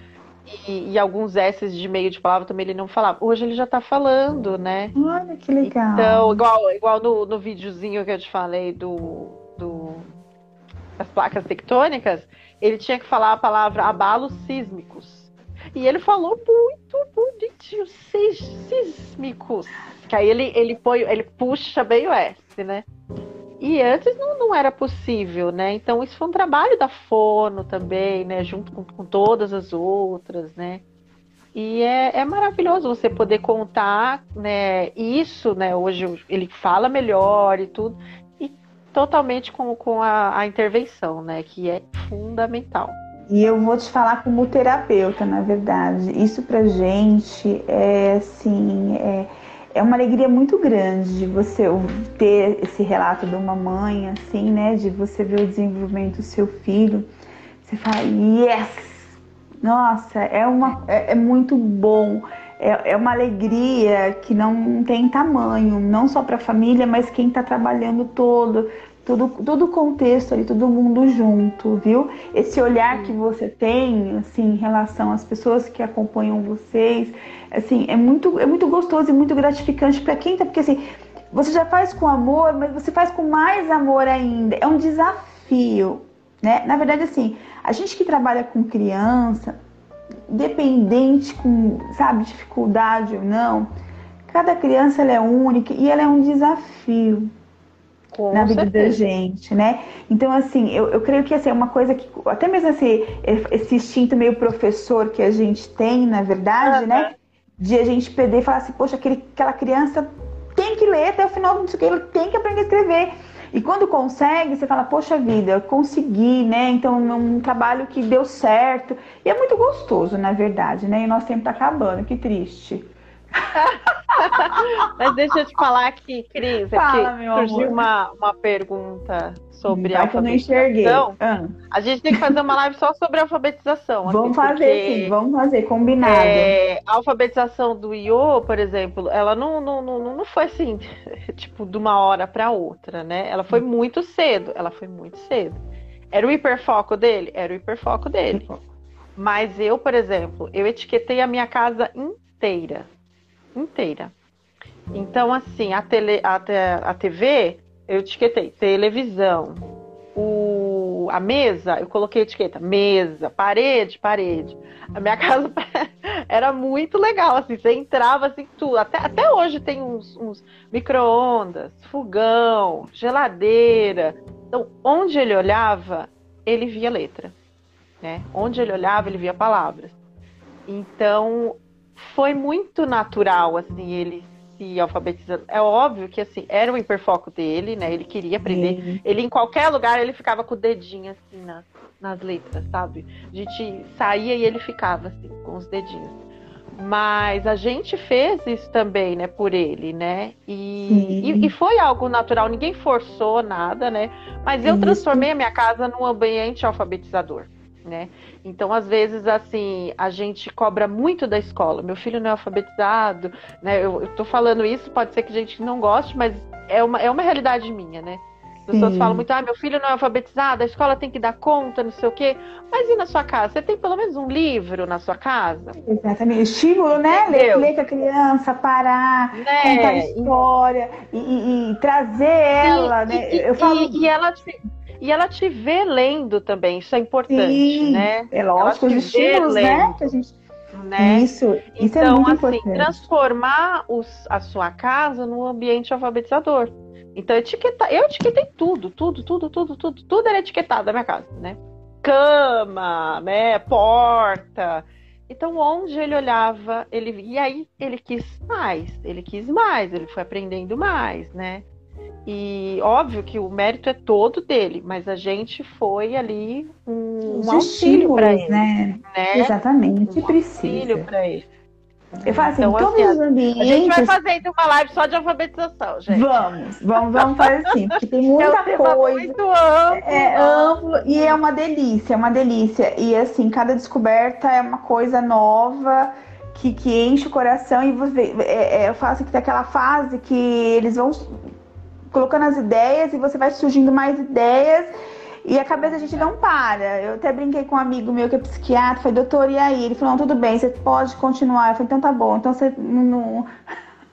E, e, alguns S's de meio de palavra também ele não falava. Hoje ele já tá falando, né? Olha que legal. Então, igual, igual no, no videozinho que eu te falei do, do as placas tectônicas, ele tinha que falar a palavra abalos sísmicos. E ele falou muito bonitinho, sísmicos. Que aí ele, ele, põe, ele puxa bem o S, né? E antes não, não era possível, né? Então isso foi um trabalho da Fono também, né? Junto com, com todas as outras, né? E é, é, maravilhoso você poder contar, né? Isso, né? Hoje ele fala melhor e tudo totalmente com, com a, a intervenção, né? Que é fundamental. E eu vou te falar como terapeuta, na verdade. Isso pra gente é assim, é, é uma alegria muito grande de você ter esse relato de uma mãe, assim, né? De você ver o desenvolvimento do seu filho. Você fala, yes! Nossa, é, uma, é, é muito bom. É, é uma alegria que não tem tamanho, não só para a família, mas quem está trabalhando todo, todo, todo o contexto ali, todo mundo junto, viu? Esse olhar que você tem, assim, em relação às pessoas que acompanham vocês, assim, é muito, é muito gostoso e muito gratificante para quem tá, porque assim, você já faz com amor, mas você faz com mais amor ainda. É um desafio, né? Na verdade, assim, a gente que trabalha com criança, dependente com, sabe, dificuldade ou não, cada criança ela é única e ela é um desafio. Com na vida certeza. da gente, né? Então, assim, eu, eu creio que assim, é uma coisa que, até mesmo esse, esse instinto meio professor que a gente tem, na verdade, uhum. né? De a gente perder e falar assim, poxa, aquele, aquela criança tem que ler até o final do que ele tem que aprender a escrever. E quando consegue, você fala, poxa vida, consegui, né? Então, é um trabalho que deu certo. E é muito gostoso, na verdade, né? E o nosso tempo tá acabando, que triste. Mas deixa eu te falar aqui, Cris, Fala, aqui surgiu uma, uma pergunta sobre Vai alfabetização. Ah. A gente tem que fazer uma live só sobre alfabetização. Assim, vamos fazer, sim, vamos fazer, combinado. É, a alfabetização do IO, por exemplo, ela não, não, não, não foi assim, tipo, de uma hora para outra, né? Ela foi muito cedo, ela foi muito cedo. Era o hiperfoco dele? Era o hiperfoco dele. Mas eu, por exemplo, eu etiquetei a minha casa inteira. Inteira. Então, assim, a, tele, a, a TV, eu etiquetei televisão. O, a mesa, eu coloquei etiqueta mesa, parede, parede. A minha casa era muito legal, assim, você entrava assim, tudo. Até, até hoje tem uns, uns micro-ondas, fogão, geladeira. Então, onde ele olhava, ele via letra. Né? Onde ele olhava, ele via palavras. Então, foi muito natural, assim, ele se alfabetizando. É óbvio que, assim, era o hiperfoco dele, né? Ele queria aprender. Sim. Ele, em qualquer lugar, ele ficava com o dedinho, assim, nas, nas letras, sabe? A gente saía e ele ficava, assim, com os dedinhos. Mas a gente fez isso também, né, por ele, né? E, e, e, foi algo natural, ninguém forçou nada, né? Mas eu transformei a minha casa num ambiente alfabetizador né? Então, às vezes, assim, a gente cobra muito da escola. Meu filho não é alfabetizado, né? Eu, tô falando isso, pode ser que a gente não goste, mas é uma, é uma realidade minha, né? As pessoas Sim. falam muito, ah, meu filho não é alfabetizado, a escola tem que dar conta, não sei o quê. Mas e na sua casa? Você tem pelo menos um livro na sua casa? Exatamente. Estímulo, né? Ler, ler, com a criança, parar, né? contar história e, e, e trazer ela, né? eu falo... e, e ela e ela te vê lendo também, isso é importante, Sim, né? É lógico, os estímulos, né? Que a gente... Né? Isso, isso é então, é muito assim, importante. transformar os, a sua casa num ambiente alfabetizador. Então, etiqueta, eu etiquetei tudo, tudo, tudo, tudo, tudo, tudo era etiquetado na minha casa, né? Cama, né? Porta. Então, onde ele olhava, ele e aí ele quis mais, ele quis mais, ele foi aprendendo mais, né? E óbvio que o mérito é todo dele, mas a gente foi ali um, um auxílio para ele, né? né? Exatamente, um precisa. auxílio para ele. Eu falo assim, então, todos assim, os ambientes. A gente vai fazer então uma live só de alfabetização, gente. Vamos, vamos, vamos fazer assim, porque tem muita é coisa. Muito amplo, é amplo e é uma delícia, é uma delícia. E assim, cada descoberta é uma coisa nova que, que enche o coração e você. É, é, eu falo assim que tem aquela fase que eles vão colocando as ideias e você vai surgindo mais ideias e a cabeça a gente não para. Eu até brinquei com um amigo meu que é psiquiatra, falei, doutor, e aí? Ele falou, não, tudo bem, você pode continuar. Eu falei, então tá bom, então você não,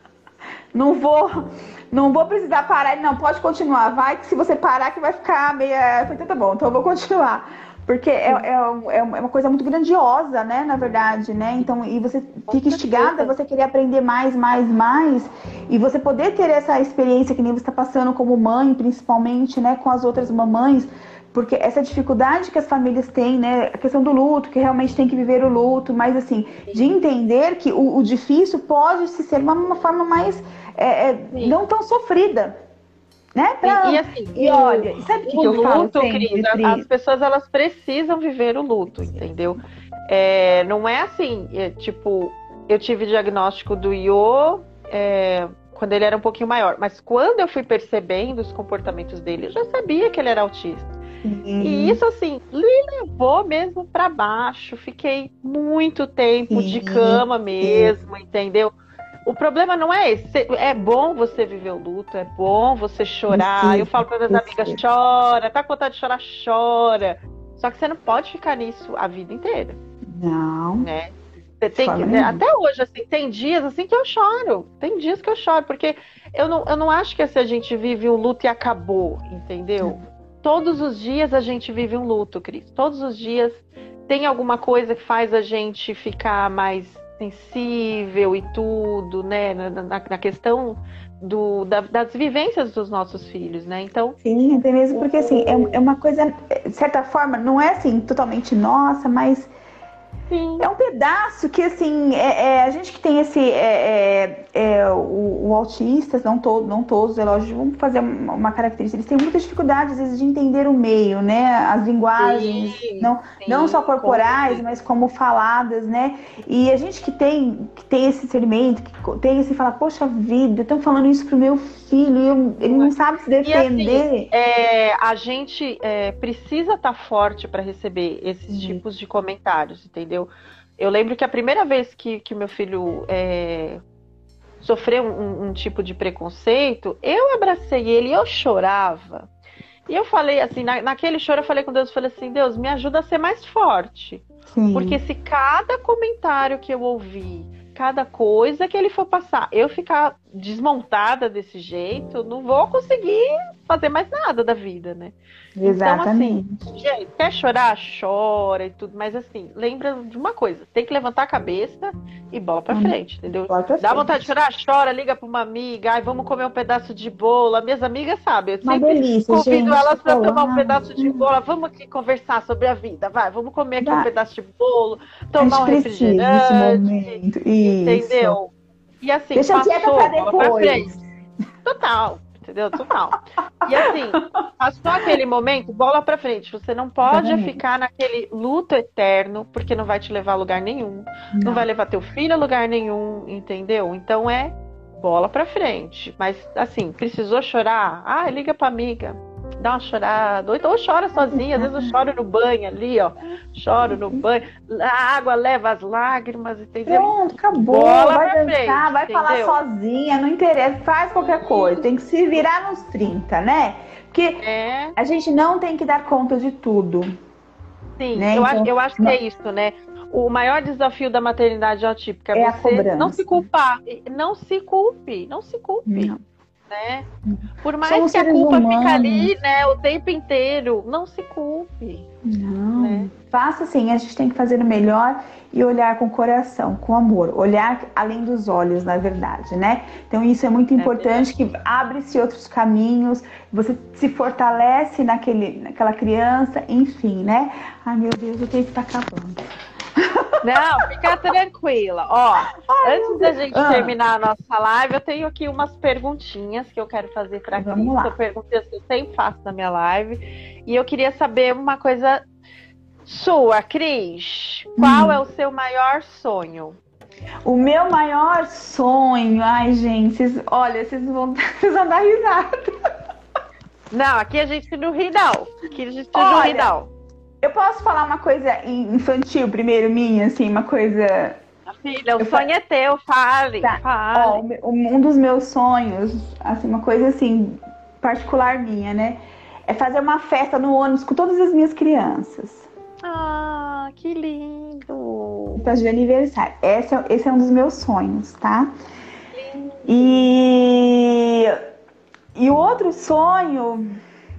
não vou. Não vou precisar parar. Ele, não, pode continuar. Vai que se você parar que vai ficar meia. Eu falei, então tá bom, então eu vou continuar. Porque é, é, é, é, uma coisa muito grandiosa, né? Na verdade, né? Então, e você fica instigada, você querer aprender mais, mais, mais. E você poder ter essa experiência que nem você está passando como mãe, principalmente, né? Com as outras mamães porque essa dificuldade que as famílias têm, né, a questão do luto, que realmente tem que viver o luto, mas assim, de entender que o, o difícil pode se ser uma, uma forma mais é, é, não tão sofrida, né? Pra... E, e, assim, e olha, sabe o que, que eu luto, falo Cris, as pessoas elas precisam viver o luto, entendeu? É, não é assim, é, tipo, eu tive diagnóstico do IO é, quando ele era um pouquinho maior, mas quando eu fui percebendo os comportamentos dele, eu já sabia que ele era autista. E isso, assim, me levou mesmo para baixo. Fiquei muito tempo de cama mesmo, entendeu? O problema não é esse. É bom você viver o luto, é bom você chorar. Eu falo para minhas amigas: chora, tá com vontade de chorar, chora. Só que você não pode ficar nisso a vida inteira. Não. Né? Você tem que, né? até hoje, assim, tem dias assim que eu choro. Tem dias que eu choro, porque eu não, eu não acho que assim, a gente vive um luto e acabou, entendeu? todos os dias a gente vive um luto, Cris. Todos os dias tem alguma coisa que faz a gente ficar mais sensível e tudo, né? Na, na, na questão do, da, das vivências dos nossos filhos, né? Então. Sim, até mesmo porque assim, é, é uma coisa, de certa forma, não é assim totalmente nossa, mas Sim. É um pedaço que, assim, é, é, a gente que tem esse. É, é, é o, o, autista, não, to, não todos, é lógico, vamos fazer uma, uma, característica. Eles têm muita dificuldade, às vezes, de entender o meio, né? As linguagens, sim, não, sim, não só corporais, mas como faladas, né? E a gente que tem, que tem esse discernimento, que tem esse fala, poxa vida, estão falando isso pro meu filho, eu, ele não sabe se defender. E, assim, a gente precisa estar tá forte para receber esses tipos de comentários, entendeu? Eu lembro que a primeira vez que, que meu filho é, sofreu um, um, tipo de preconceito, eu abracei ele e eu chorava. E eu falei assim, na, naquele choro eu falei com Deus, eu falei assim, Deus, me ajuda a ser mais forte. Sim. Porque se cada comentário que eu ouvi, cada coisa que ele for passar, eu ficar desmontada desse jeito, não vou conseguir fazer mais nada da vida, né? Exatamente. Então, assim, gente, quer chorar, chora e tudo, mas assim, lembra de uma coisa: tem que levantar a cabeça e bola pra hum, frente, entendeu? Pra Dá frente. vontade de chorar, chora, liga pra uma amiga, ai, vamos comer um pedaço de bolo. As minhas amigas sabem, eu sempre delícia, convido gente, elas pra tomar um pedaço de bolo. Vamos aqui conversar sobre a vida, vai, vamos comer aqui um pedaço de bolo, tomar um refrigerante. Entendeu? E assim, Deixa passou, pra depois. Pra. Total entendeu? Total. E assim, passou aquele momento, bola pra frente. Você não pode ficar naquele luto eterno, porque não vai te levar a lugar nenhum. Não. não vai levar teu filho a lugar nenhum, entendeu? Então é bola pra frente. Mas assim, precisou chorar? Ah, liga pra amiga dá uma chorada, ou então chora sozinha, às vezes eu choro no banho ali, ó, choro no banho, a água leva as lágrimas, entendeu? Pronto, acabou, Bola vai dançar, frente, vai entendeu? falar sozinha, não interessa, faz qualquer coisa, tem que se virar nos 30, né? Porque é. a gente não tem que dar conta de tudo. Sim, né? eu, então, acho, eu acho que é isso, né? O maior desafio da maternidade atípica é, é você não se culpar. Não se culpe, não se culpe. Não né? Por mais Somos que a culpa humanos. fique ali, né, o tempo inteiro, não se culpe. Não. Né? Faça assim, a gente tem que fazer o melhor e olhar com coração, com amor, olhar além dos olhos, na verdade, né? Então isso é muito é importante, é que abre-se outros caminhos, você se fortalece naquele, naquela criança, enfim, né? Ai meu Deus, o tempo está acabando. Não, fica tranquila. Ó, Ai, antes da gente ah. terminar a nossa live, eu tenho aqui umas perguntinhas que eu quero fazer para Cris. São perguntas que eu sempre faço na minha live. E eu queria saber uma coisa sua, Cris. Qual hum. é o seu maior sonho? O meu maior sonho, ai gente, vocês, olha, vocês vão, vocês vão dar risada. Não, aqui a gente não ri não. Aqui a gente olha, não ri não. Eu posso falar uma coisa infantil primeiro, minha, assim, uma coisa. Filha, o eu sonho é teu, fale. Tá. fale. Ó, um dos meus sonhos, assim, uma coisa assim, particular minha, né? É fazer uma festa no ônibus com todas as minhas crianças. Ah, que lindo! Festa de aniversário. Esse é, esse é um dos meus sonhos, tá? E, e o outro sonho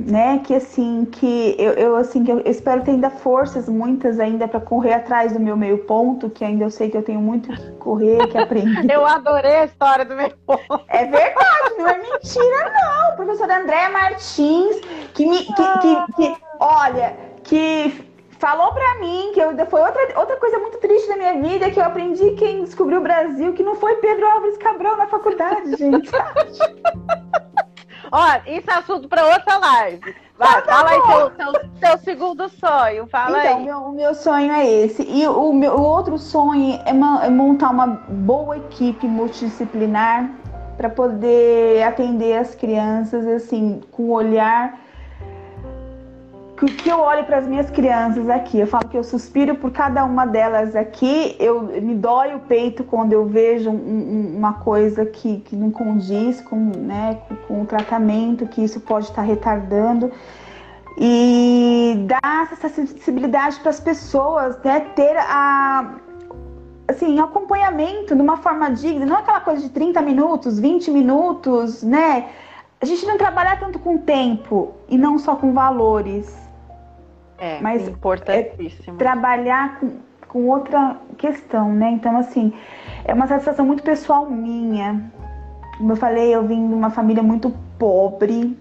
né? Que assim, que eu, eu assim, que eu espero ter ainda forças, muitas ainda, para correr atrás do meu meio ponto, que ainda eu sei que eu tenho muito que correr, que aprender. eu adorei a história do meio ponto. É verdade, não é mentira, não. Professora Andréa Martins, que me. Que, que, que, olha, que falou para mim que eu, foi outra, outra coisa muito triste da minha vida que eu aprendi quem descobriu o Brasil, que não foi Pedro Álvares Cabral na faculdade, gente. Ó, isso é assunto para outra live. Vai, ah, tá fala aí seu, seu, seu, segundo sonho. Fala então, aí. Meu, o meu sonho é esse. E o, meu, o outro sonho é, uma, é montar uma boa equipe multidisciplinar para poder atender as crianças assim com o olhar que, que eu olho para as minhas crianças aqui, eu falo que eu suspiro por cada uma delas aqui, eu me dói o peito quando eu vejo um, um, uma coisa que, que não condiz com, né, com, com o tratamento, que isso pode estar retardando e dar essa sensibilidade para as pessoas, né, ter a assim, acompanhamento de uma forma digna, não aquela coisa de 30 minutos, 20 minutos, né? A gente não trabalhar tanto com tempo e não só com valores. É, mas importantíssimo. É trabalhar com, com outra questão, né? Então, assim, é uma satisfação muito pessoal minha. Como eu falei, eu vim de uma família muito pobre.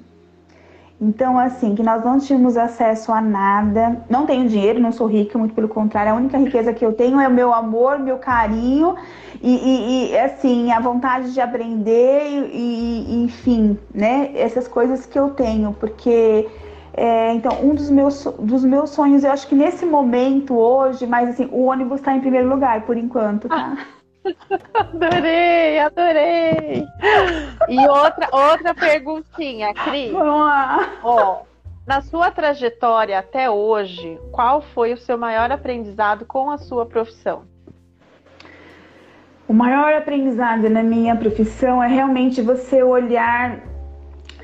Então, assim, que nós não tínhamos acesso a nada. Não tenho dinheiro, não sou rica, muito pelo contrário. A única riqueza que eu tenho é o meu amor, meu carinho e, e, e assim, a vontade de aprender e, e, enfim, né? Essas coisas que eu tenho, porque é, então, um dos meus, dos meus sonhos, eu acho que nesse momento, hoje, mas assim, o ônibus está em primeiro lugar, por enquanto, tá? adorei, adorei! E outra, outra perguntinha, Cris. Vamos lá. Ó, na sua trajetória até hoje, qual foi o seu maior aprendizado com a sua profissão? O maior aprendizado na minha profissão é realmente você olhar,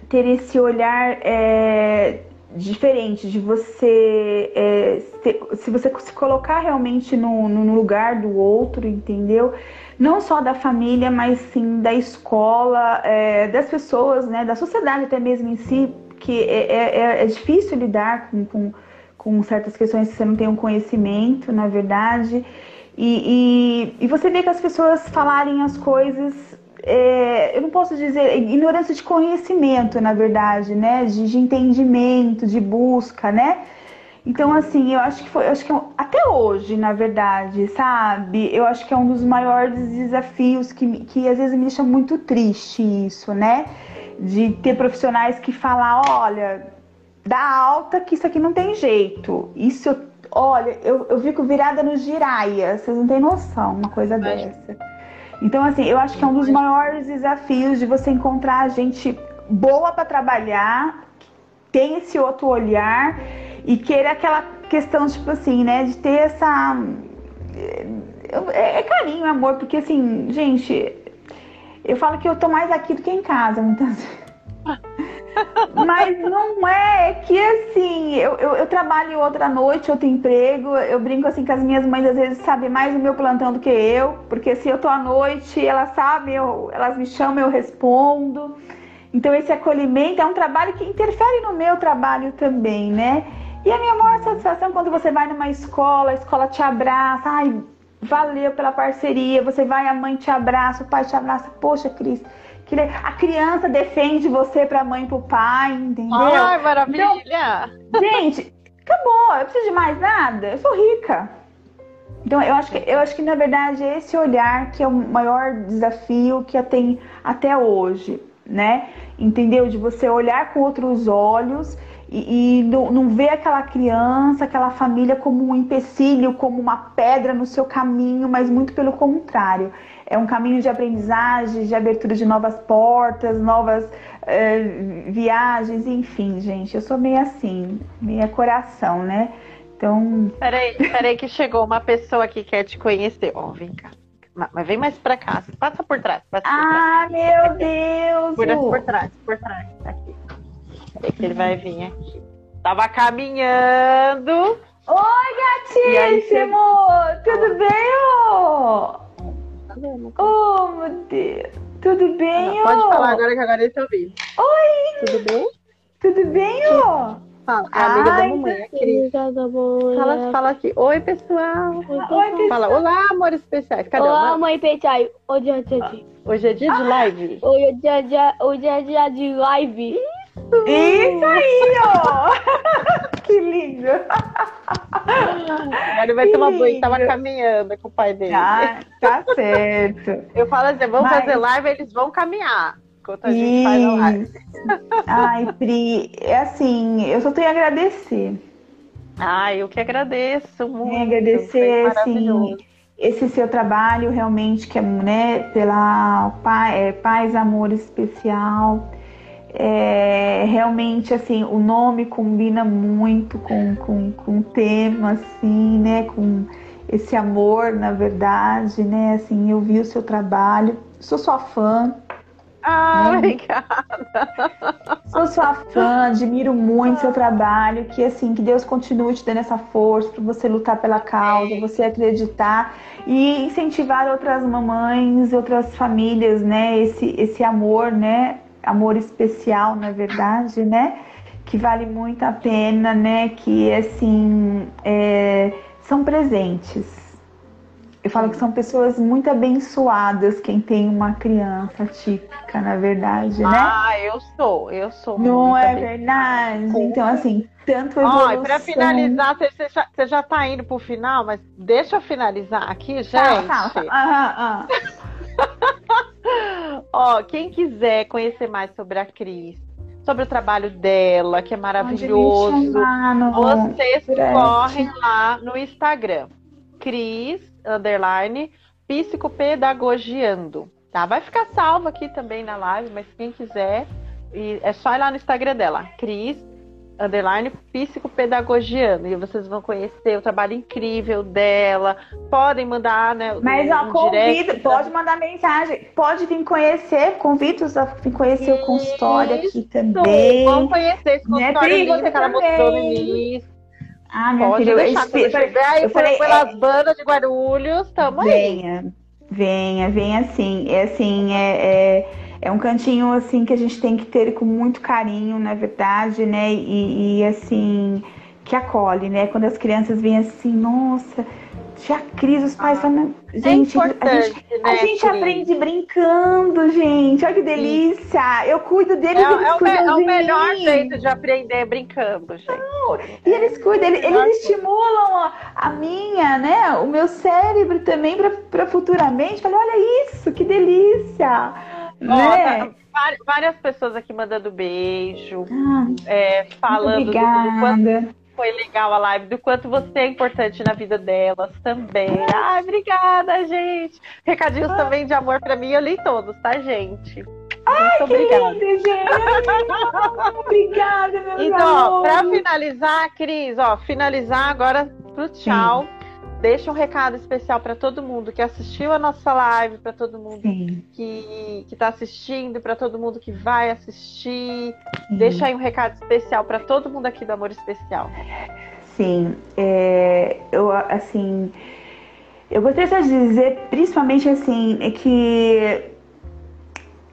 ter esse olhar é, diferente de você é, se, se, você se colocar realmente no, no, lugar do outro, entendeu? Não só da família, mas sim da escola, é, das pessoas, né, da sociedade até mesmo em si, que é, é, é, é difícil lidar com, com, com, certas questões que você não tem um conhecimento, na verdade. E, e, e você vê que as pessoas falarem as coisas é, eu não posso dizer ignorância de conhecimento, na verdade, né? De, de, entendimento, de busca, né? Então, assim, eu acho que foi, acho que é até hoje, na verdade, sabe? Eu acho que é um dos maiores desafios que, que às vezes me deixa muito triste isso, né? De ter profissionais que falam, olha, dá alta que isso aqui não tem jeito. Isso, olha, eu, eu fico virada no giraia, vocês não têm noção, uma coisa dessa. Então, assim, eu acho que é um dos maiores desafios de você encontrar gente boa para trabalhar, tem esse outro olhar e querer aquela questão, tipo assim, né, de ter essa. É, é carinho, amor, porque assim, gente, eu falo que eu tô mais aqui do que em casa, muitas vezes. Mas não é, é que assim, eu, eu, eu, trabalho outra noite, outro emprego. Eu brinco assim que as minhas mães às vezes sabem mais o meu plantão do que eu, porque se eu tô à noite, elas sabem, eu, elas me chamam, eu respondo. Então esse acolhimento é um trabalho que interfere no meu trabalho também, né? E a minha maior satisfação é quando você vai numa escola, a escola te abraça, ai, valeu pela parceria, você vai, a mãe te abraça, o pai te abraça, poxa, Cris que a criança defende você pra mãe e pro pai, entendeu? Ai, maravilha! Então, gente, acabou, eu preciso de mais nada, eu sou rica. Então, eu acho, que, eu acho que, na verdade, é esse olhar que é o maior desafio que eu tenho até hoje, né? Entendeu? De você olhar com outros olhos e, e não, não ver aquela criança, aquela família como um empecilho, como uma pedra no seu caminho, mas muito pelo contrário. É um caminho de aprendizagem, de abertura de novas portas, novas é, viagens, enfim, gente. Eu sou meio assim, meia coração, né? Então. Peraí, peraí, que chegou uma pessoa aqui que quer te conhecer. Ó, oh, vem cá. Mas vem mais pra cá. Passa por trás. Passa por ah, trás. meu Deus! Por, por trás, por trás. Tá aqui. Peraí que ele vai vir aqui. Tava caminhando. Oi, gatíssimo! Aí, Tudo bem, ô? Oh, meu Deus! Tudo bem, ó? Pode falar agora que agora ele tá ouvindo. Oi! Tudo bem? Tudo bem, ó? Fala, é a amiga Ai, da mamãe, a Cris. Fala, fala aqui. Oi, pessoal. Oi, pessoal. Fala, olá, amores especiais. Cadê Olá, mãe pessoal. Hoje é dia de... Hoje é dia de live? Hoje é dia, dia, hoje é dia de live. Isso, Isso aí, ó. que lindo. Ele vai tomar banho, tava caminhando com o pai dele. Ah, tá certo. Eu falo assim, vamos Mas... fazer live, eles vão caminhar enquanto a gente faz a live. Ai, Pri, é assim, eu só tenho a agradecer. Ah, eu que agradeço muito. Tenho agradecer, assim, esse seu trabalho realmente, que é, né, pela é, Paz Amor Especial. É, realmente, assim, o nome combina muito com, com, com o tema, assim, né, com esse amor, na verdade, né, assim, eu vi o seu trabalho, sou sua fã, ah, né? obrigada. Sou sua fã, admiro muito seu trabalho. Que assim, que Deus continue te dando essa força para você lutar pela causa, você acreditar e incentivar outras mamães, outras famílias, né? Esse, esse amor, né? Amor especial, na verdade, né? Que vale muito a pena, né? Que assim é, são presentes eu falo que são pessoas muito abençoadas quem tem uma criança típica, na verdade, né? Ah, eu sou, eu sou. Não é verdade? Então, assim, tanto evolução... Ó, para finalizar, você, já, você já tá indo pro final, mas deixa eu finalizar aqui, gente. Tá, tá, tá. Ah, ah. Ó, quem quiser conhecer mais sobre a Cris, sobre o trabalho dela, que é maravilhoso, vocês correm lá no Instagram. Cris underline psicopedagogiando, tá? Vai ficar salvo aqui também na live, mas quem quiser, é só ir lá no Instagram dela, Cris underline psicopedagogiando e vocês vão conhecer o trabalho incrível dela. Podem mandar, né? Mas ó, um convido, pode mandar mensagem, pode vir conhecer, convido-os a vir conhecer Isso. o consultório aqui também. Vamos conhecer esse consultório né? que ela mostrou no início. Ah, minha Pode filha, deixar, eu, eu, aí, eu falei, pelas é, bandas de Guarulhos, tamo venha, aí. Venha, venha sim. É assim, é, é, é, um cantinho assim que a gente tem que ter com muito carinho, na verdade, né? E, e assim, que acolhe, né? Quando as crianças vêm assim, nossa Tia Cris, os pais falam. É gente, é a gente, né, a gente aprende brincando, gente. Olha que delícia. Eu cuido deles é, eles é cuidam o, é o melhor jeito de aprender brincando, gente. Não, e eles cuidam, eles, eles estimulam a, a, minha, né? O meu cérebro também para futuramente. Falei, olha isso, que delícia. Né? Várias pessoas aqui mandando beijo, ah, é, falando do, do quanto foi legal a live, do quanto você é importante na vida delas também. Ai, obrigada, gente. Recadinhos ah. também de amor para mim, eu li todos, tá, gente? Muito obrigada. Lindo, gente. obrigada, meu Então, para finalizar, Cris, ó, finalizar agora pro tchau. Sim. Deixa um recado especial para todo mundo que assistiu a nossa live, para todo mundo Sim. que está assistindo, para todo mundo que vai assistir. Sim. Deixa aí um recado especial para todo mundo aqui do Amor Especial. Sim, é, eu assim, eu gostaria de dizer, principalmente assim, é que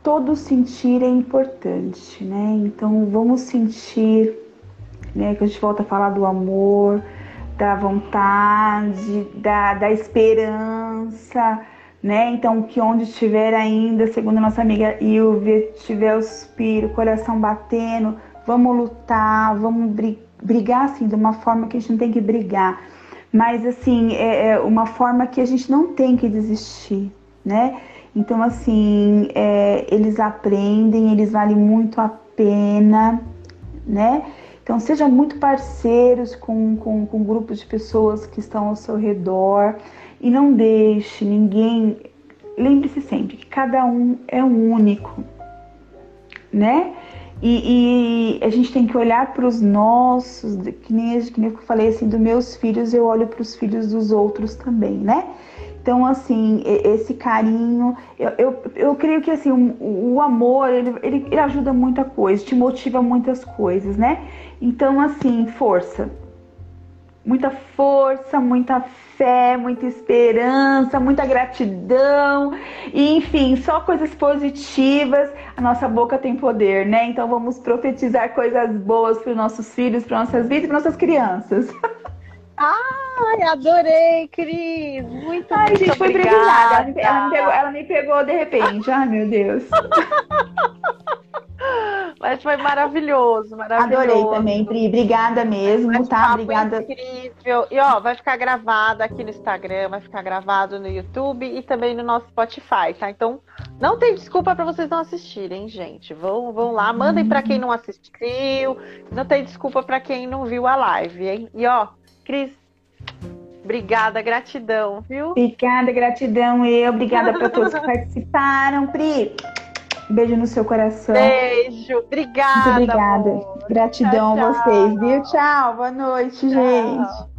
todo sentir é importante, né? Então vamos sentir, né? Que a gente volta a falar do amor da vontade, da, da esperança, né? Então, que onde estiver ainda, segundo a nossa amiga Ilvia, estiver o suspiro, coração batendo, vamos lutar, vamos brigar assim, de uma forma que a gente não tem que brigar, Mas assim, é, é uma forma que a gente não tem que desistir, né? Então, assim, é, eles aprendem, eles valem muito a pena, né? Então, seja muito parceiros com, com, com grupos de pessoas que estão ao seu redor e não deixe ninguém. Lembre-se sempre que cada um é único, né? E, e, a gente tem que olhar para os nossos, que nem, que nem eu falei assim, dos meus filhos, eu olho para os filhos dos outros também, né? Então, assim, esse carinho, eu, eu, eu creio que assim, o, o amor, ele, ele, ele, ajuda muita coisa, te motiva muitas coisas, né? Então, assim, força. Muita força, muita fé, muita esperança, muita gratidão, e, enfim, só coisas positivas. A nossa boca tem poder, né? Então vamos profetizar coisas boas para os nossos filhos, para nossas vidas e para nossas crianças. Ai, adorei, Cris. Muito, Ai, muito gente, foi obrigada. Ela me, ela, me pegou, ela me pegou de repente. Ai, meu Deus. Mas foi maravilhoso, maravilhoso. Adorei também, Pri. Obrigada mesmo, Mas tá? Obrigada. Incrível. E ó, vai ficar gravado aqui no Instagram, vai ficar gravado no YouTube e também no nosso Spotify, tá? Então, não tem desculpa para vocês não assistirem, gente. Vão, vão lá, mandem para quem não assistiu. Não tem desculpa para quem não viu a live, hein? E ó, Cris, obrigada, gratidão, viu? Obrigada, gratidão. E obrigada para todos que participaram. Pri, beijo no seu coração. Beijo, obrigada. Muito obrigada. Amor. Gratidão tchau, a vocês, viu? Tchau, boa noite, Tchau. gente.